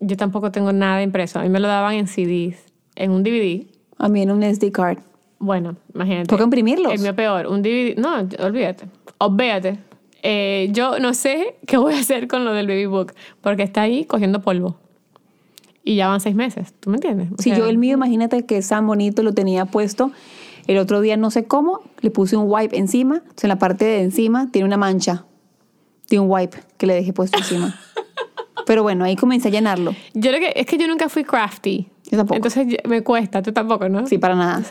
Yo tampoco tengo nada impreso. A mí me lo daban en CDs, en un DVD. A mí en un SD card. Bueno, imagínate. Toca imprimirlos. El mío peor, un DVD. No, olvídate. Olvídate. Eh, yo no sé [laughs] qué voy a hacer con lo del baby book, porque está ahí cogiendo polvo. Y ya van seis meses, ¿tú me entiendes? O Si sea, yo el mío, imagínate que es tan bonito, lo tenía puesto. El otro día, no sé cómo, le puse un wipe encima. Entonces, en la parte de encima tiene una mancha de un wipe que le dejé puesto encima. [laughs] Pero bueno, ahí comencé a llenarlo. Yo que, es que yo nunca fui crafty. Yo tampoco. Entonces me cuesta, tú tampoco, ¿no? Sí, para nada.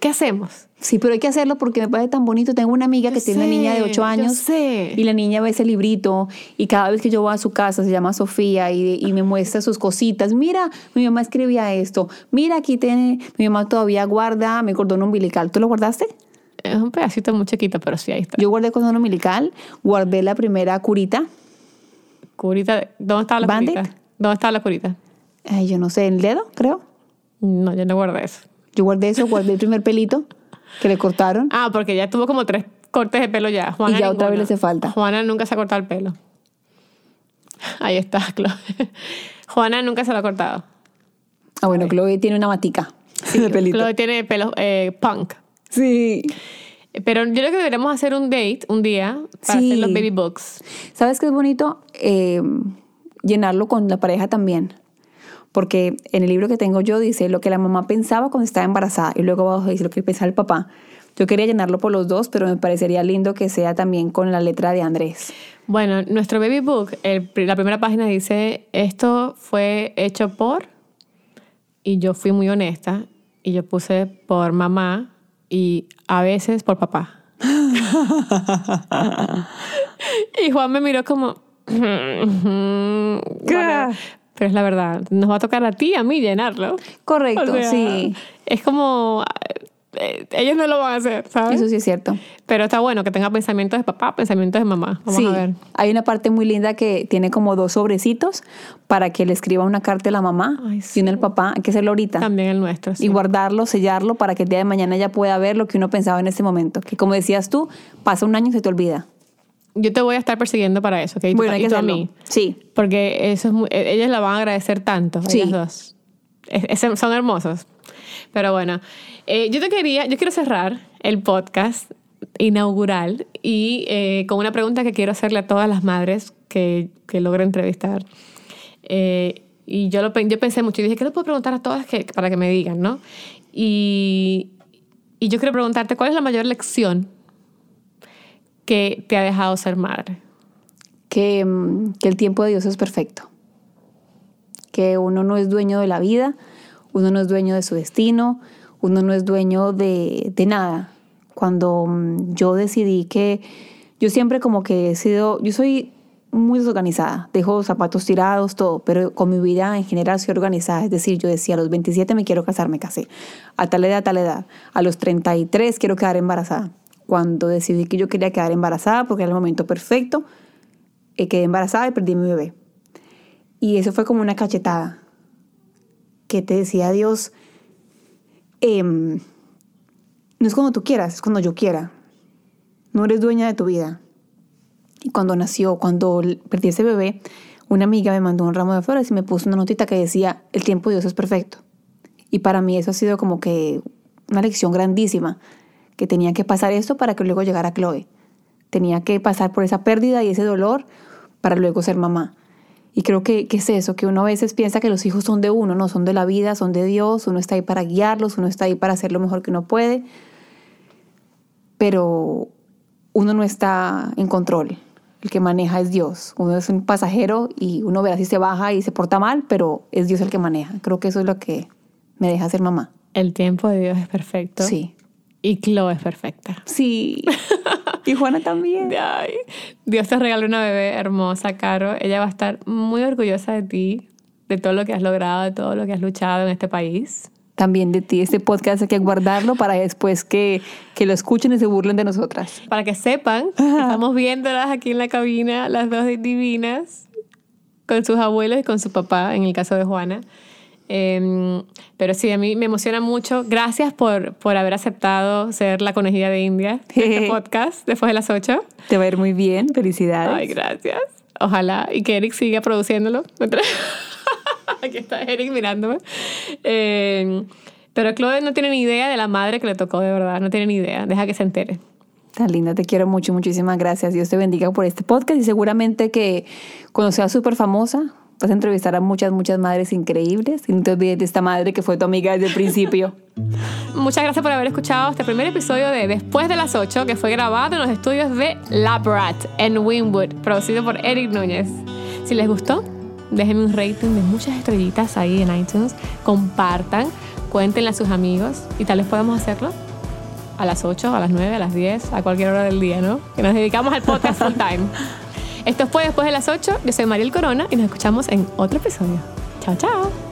¿Qué, hacemos? Sí, pero hay que hacerlo porque me parece tan bonito. Tengo una amiga Yo que tiene una niña de 8 yo años. sé. Y la niña ve ese librito. Y cada vez que yo voy a su casa, se llama Sofía, y, y me muestra sus cositas. Mira, mi mamá escribía esto. Mira, aquí tiene. Mi mamá todavía guarda mi cordón umbilical. ¿Tú lo guardaste? Es un pedacito muy chiquito, pero sí, ahí está. Yo guardé cordón umbilical, guardé la primera curita. Curita, ¿dónde estaba la ¿Bandit? curita? ¿Dónde estaba la curita? Ay, yo no sé, en el dedo, creo. No, yo no guardé eso. Yo guardé eso, guardé el primer pelito que le cortaron. Ah, porque ya tuvo como tres cortes de pelo ya. Juana Y ya otra vez le hace falta. Juana nunca se ha cortado el pelo. Ahí está, [laughs] Chloe. Juana nunca se lo ha cortado. Ah, bueno, Chloe tiene una matica [laughs] de pelito. Chloe tiene pelo eh, punk. Sí. Pero yo creo que deberíamos hacer un date un día para Sí. hacer los baby books. ¿Sabes qué es bonito? Eh, llenarlo con la pareja también. Porque en el libro que tengo yo dice lo que la mamá pensaba cuando estaba embarazada y luego abajo dice lo que pensaba el papá. Yo quería llenarlo por los dos, pero me parecería lindo que sea también con la letra de Andrés. Bueno, nuestro baby book, el- la primera página dice, esto fue hecho por, y yo fui muy honesta, y yo puse por mamá y a veces por papá. [laughs] [laughs] y Juan me miró como... [laughs] "Whatever". Pero es la verdad. Nos va a tocar a ti y a mí llenarlo. Correcto, O sea, sí. Es como... eh, ellos no lo van a hacer, ¿sabes? Eso sí es cierto. Pero está bueno que tenga pensamientos de papá, pensamientos de mamá. Vamos sí, a ver. hay una parte muy linda que tiene como dos sobrecitos para que le escriba una carta a la mamá Ay, y una al papá. Hay que hacerlo ahorita. También el nuestro. sí. Y guardarlo, sellarlo para que el día de mañana ella pueda ver lo que uno pensaba en ese momento. Que como decías tú, pasa un año y se te olvida. Yo te voy a estar persiguiendo para eso, ¿ok? Tú- Bueno, hay y que tú a mí. Sí. Porque eso es muy- eh, ellas la van a agradecer tanto, Sí. ellas dos. Es- es- son hermosos. Pero bueno, eh, yo te quería, yo quiero cerrar el podcast inaugural y eh, con una pregunta que quiero hacerle a todas las madres que, que logre entrevistar. Eh, y yo, lo, yo pensé mucho y dije, ¿qué le puedo preguntar a todas que, para que me digan, no? Y, y yo quiero preguntarte, ¿cuál es la mayor lección que te ha dejado ser madre? que, mm, que el tiempo de Dios es perfecto. Que uno no es dueño de la vida, uno no es dueño de su destino, uno no es dueño de, de nada. Cuando mm, yo decidí que yo siempre como que he sido, yo soy muy desorganizada, dejo zapatos tirados, todo, pero con mi vida en general soy organizada. Es decir, yo decía, a los 27 me quiero casar, me casé. A tal edad, a tal edad. A los 33 quiero quedar embarazada. Cuando decidí que yo quería quedar embarazada porque era el momento perfecto, eh, quedé embarazada y perdí mi bebé. Y eso fue como una cachetada que te decía Dios, em, no es cuando tú quieras, es cuando yo quiera. No eres dueña de tu vida. Y cuando nació, cuando perdí ese bebé, una amiga me mandó un ramo de flores y me puso una notita que decía, el tiempo de Dios es perfecto. Y para mí eso ha sido como que una lección grandísima, que tenía que pasar esto para que luego llegara Chloe. Tenía que pasar por esa pérdida y ese dolor para luego ser mamá. Y creo que, que es eso, que uno a veces piensa que los hijos son de uno, no son de la vida, son de Dios, uno está ahí para guiarlos, uno está ahí para hacer lo mejor que uno puede, pero uno no está en control. El que maneja es Dios. Uno es un pasajero y uno verá si se baja y se porta mal, pero es Dios el que maneja. Creo que eso es lo que me deja ser mamá. El tiempo de Dios es perfecto. Sí. Y Chloe es perfecta. Sí. [laughs] y Juana también. Ay, Dios te regaló una bebé hermosa, Caro. Ella va a estar muy orgullosa de ti, de todo lo que has logrado, de todo lo que has luchado en este país. También de ti. Este podcast hay que guardarlo para después que, que lo escuchen y se burlen de nosotras. Para que sepan, que estamos viéndolas aquí en la cabina, las dos divinas, con sus abuelos y con su papá, en el caso de Juana. Eh, pero sí, a mí me emociona mucho. Gracias por, por haber aceptado ser la conejilla de India de este [laughs] podcast después de las 8. Te va a ir muy bien. Felicidades. Ay, gracias. Ojalá. Y que Eric siga produciéndolo. [laughs] Aquí está Eric mirándome. Eh, pero Chloe no tiene ni idea de la madre que le tocó, de verdad. No tiene ni idea. Deja que se entere. Tan linda, te quiero mucho, muchísimas gracias. Dios te bendiga por este podcast y seguramente que cuando seas súper famosa vas a entrevistar a muchas, muchas madres increíbles y no te olvides de esta madre que fue tu amiga desde el principio. [laughs] Muchas gracias por haber escuchado este primer episodio de Después de las 8, que fue grabado en los estudios de Labrat en Winwood, producido por Eric Núñez. Si les gustó, déjenme un rating de muchas estrellitas ahí en iTunes, compartan, cuéntenle a sus amigos y tal vez podamos hacerlo a las 8, a las 9, a las 10, a cualquier hora del día, ¿no? Que nos dedicamos al podcast full time. [laughs] Esto fue Después de las 8, yo soy Mariel Corona y nos escuchamos en otro episodio. Chao, chao.